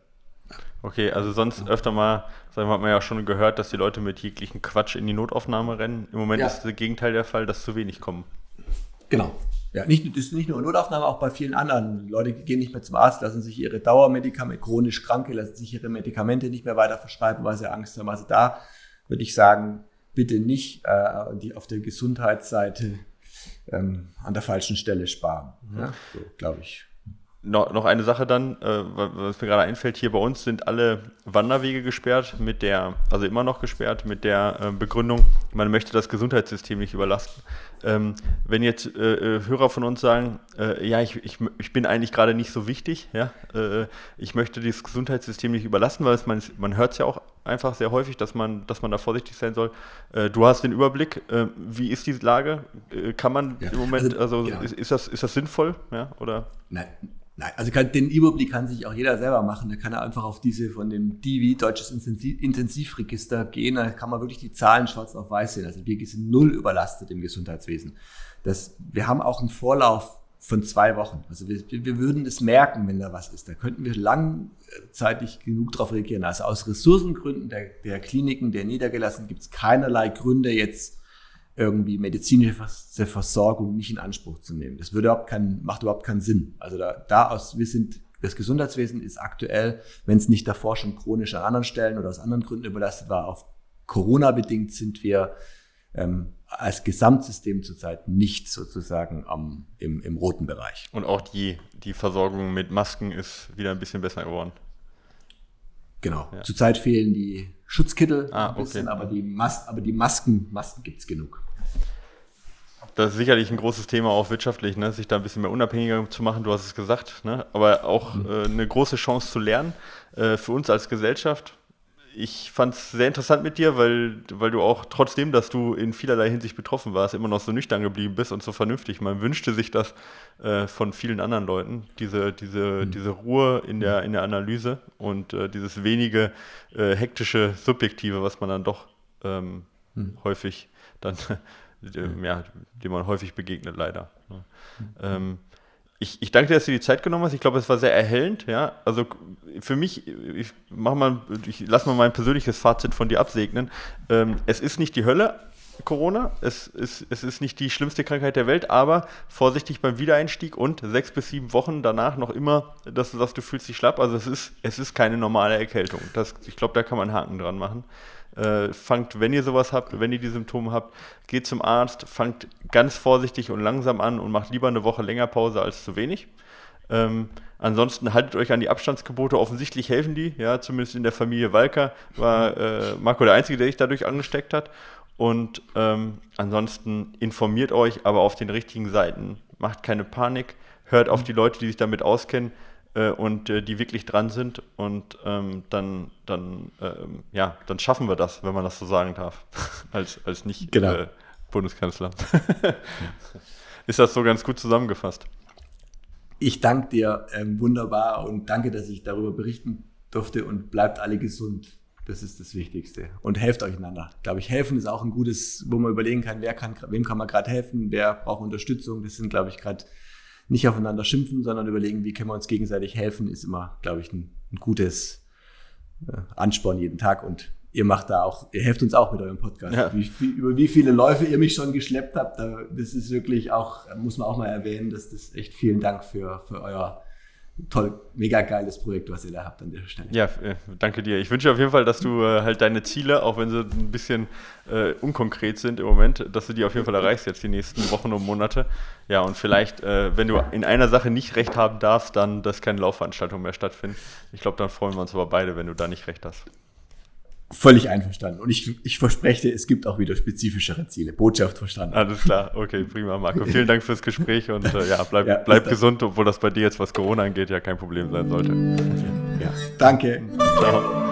Okay, also sonst öfter mal, sagen wir, hat man ja schon gehört, dass die Leute mit jeglichen Quatsch in die Notaufnahme rennen. Im Moment ja. ist das Gegenteil der Fall, dass zu wenig kommen.
Genau. Ja, nicht, das ist nicht nur Notaufnahme, auch bei vielen anderen. Leute gehen nicht mehr zum Arzt, lassen sich ihre Dauermedikamente, chronisch Kranke, lassen sich ihre Medikamente nicht mehr weiter verschreiben, weil sie Angst haben. Also da würde ich sagen, bitte nicht äh, die auf der Gesundheitsseite ähm, an der falschen Stelle sparen. Mhm. Ja, so, glaube ich.
No, noch eine Sache dann, äh, was mir gerade einfällt, hier bei uns sind alle Wanderwege gesperrt mit der, also immer noch gesperrt mit der äh, Begründung, man möchte das Gesundheitssystem nicht überlasten. Ähm, wenn jetzt äh, äh Hörer von uns sagen, äh, ja, ich, ich, ich bin eigentlich gerade nicht so wichtig, ja, äh, ich möchte das Gesundheitssystem nicht überlasten, weil es man, man hört es ja auch einfach sehr häufig, dass man, dass man da vorsichtig sein soll. du hast den Überblick, wie ist die Lage? kann man ja. im Moment, also, also ja. ist, ist, das, ist das sinnvoll, ja, oder?
Nein Nein, also kann, den Überblick kann sich auch jeder selber machen. Da kann er einfach auf diese von dem DIVI, Deutsches Intensivregister, gehen. Da kann man wirklich die Zahlen schwarz auf weiß sehen. Also wir sind null überlastet im Gesundheitswesen. Das, wir haben auch einen Vorlauf von zwei Wochen. Also wir, wir würden es merken, wenn da was ist. Da könnten wir langzeitig genug darauf reagieren. Also aus Ressourcengründen der, der Kliniken, der Niedergelassenen gibt es keinerlei Gründe jetzt irgendwie medizinische Versorgung nicht in Anspruch zu nehmen. Das würde überhaupt keinen, macht überhaupt keinen Sinn. Also da, da aus, wir sind, das Gesundheitswesen ist aktuell, wenn es nicht davor schon chronisch an anderen Stellen oder aus anderen Gründen überlastet war, auf Corona-bedingt sind wir ähm, als Gesamtsystem zurzeit nicht sozusagen am, im, im roten Bereich.
Und auch die, die Versorgung mit Masken ist wieder ein bisschen besser geworden.
Genau. Ja. Zurzeit fehlen die Schutzkittel
ah, ein bisschen,
okay. aber, die Mas aber die Masken, Masken gibt es genug.
Das ist sicherlich ein großes Thema auch wirtschaftlich, ne? sich da ein bisschen mehr unabhängiger zu machen, du hast es gesagt, ne? aber auch mhm. äh, eine große Chance zu lernen äh, für uns als Gesellschaft ich fand es sehr interessant mit dir, weil, weil du auch trotzdem, dass du in vielerlei Hinsicht betroffen warst, immer noch so nüchtern geblieben bist und so vernünftig. Man wünschte sich das äh, von vielen anderen Leuten, diese, diese, mhm. diese Ruhe in der, in der Analyse und äh, dieses wenige äh, hektische Subjektive, was man dann doch ähm, mhm. häufig dann, ja, dem man häufig begegnet, leider. Ne? Mhm. Ähm, ich, ich danke dir, dass du die Zeit genommen hast. Ich glaube, es war sehr erhellend. Ja? Also für mich, ich mach mal, ich lass mal mein persönliches Fazit von dir absegnen. Ähm, es ist nicht die Hölle, Corona. Es ist, es ist nicht die schlimmste Krankheit der Welt, aber vorsichtig beim Wiedereinstieg und sechs bis sieben Wochen danach noch immer, dass du sagst, du fühlst dich schlapp. Also es ist, es ist keine normale Erkältung. Das, ich glaube, da kann man einen Haken dran machen. Äh, fangt, wenn ihr sowas habt, wenn ihr die Symptome habt, geht zum Arzt, fangt ganz vorsichtig und langsam an und macht lieber eine Woche länger Pause als zu wenig. Ähm, ansonsten haltet euch an die Abstandsgebote. Offensichtlich helfen die, ja, zumindest in der Familie Walker war äh, Marco der Einzige, der sich dadurch angesteckt hat. Und ähm, ansonsten informiert euch, aber auf den richtigen Seiten. Macht keine Panik, hört auf die Leute, die sich damit auskennen und äh, die wirklich dran sind und ähm, dann, dann, ähm, ja, dann schaffen wir das, wenn man das so sagen darf, als, als nicht
genau.
äh, Bundeskanzler. Ist das so ganz gut zusammengefasst?
Ich danke dir ähm, wunderbar und danke, dass ich darüber berichten durfte und bleibt alle gesund. Das ist das Wichtigste. Und helft euch einander. Glaube ich, helfen ist auch ein gutes, wo man überlegen kann, wer kann, wem kann man gerade helfen, wer braucht Unterstützung. Das sind, glaube ich, gerade nicht aufeinander schimpfen, sondern überlegen, wie können wir uns gegenseitig helfen, ist immer, glaube ich, ein, ein gutes äh, Ansporn jeden Tag. Und ihr macht da auch, ihr helft uns auch mit eurem Podcast. Ja. Wie, wie, über wie viele Läufe ihr mich schon geschleppt habt, das ist wirklich auch, muss man auch mal erwähnen, dass das echt vielen Dank für, für euer toll, mega geiles Projekt, was ihr da habt an der Stelle.
Ja, äh, danke dir. Ich wünsche auf jeden Fall, dass du äh, halt deine Ziele, auch wenn sie ein bisschen äh, unkonkret sind im Moment, dass du die auf jeden Fall erreichst jetzt die nächsten Wochen und Monate. Ja, und vielleicht, äh, wenn du in einer Sache nicht recht haben darfst, dann, dass keine Laufveranstaltungen mehr stattfinden. Ich glaube, dann freuen wir uns aber beide, wenn du da nicht recht hast.
Völlig einverstanden. Und ich, ich verspreche dir, es gibt auch wieder spezifischere Ziele. Botschaft verstanden.
Alles klar. Okay, prima, Marco. Vielen Dank fürs Gespräch und äh, ja, bleib, ja, bleib gesund, obwohl das bei dir jetzt, was Corona angeht, ja kein Problem sein sollte.
Ja, danke. Ciao.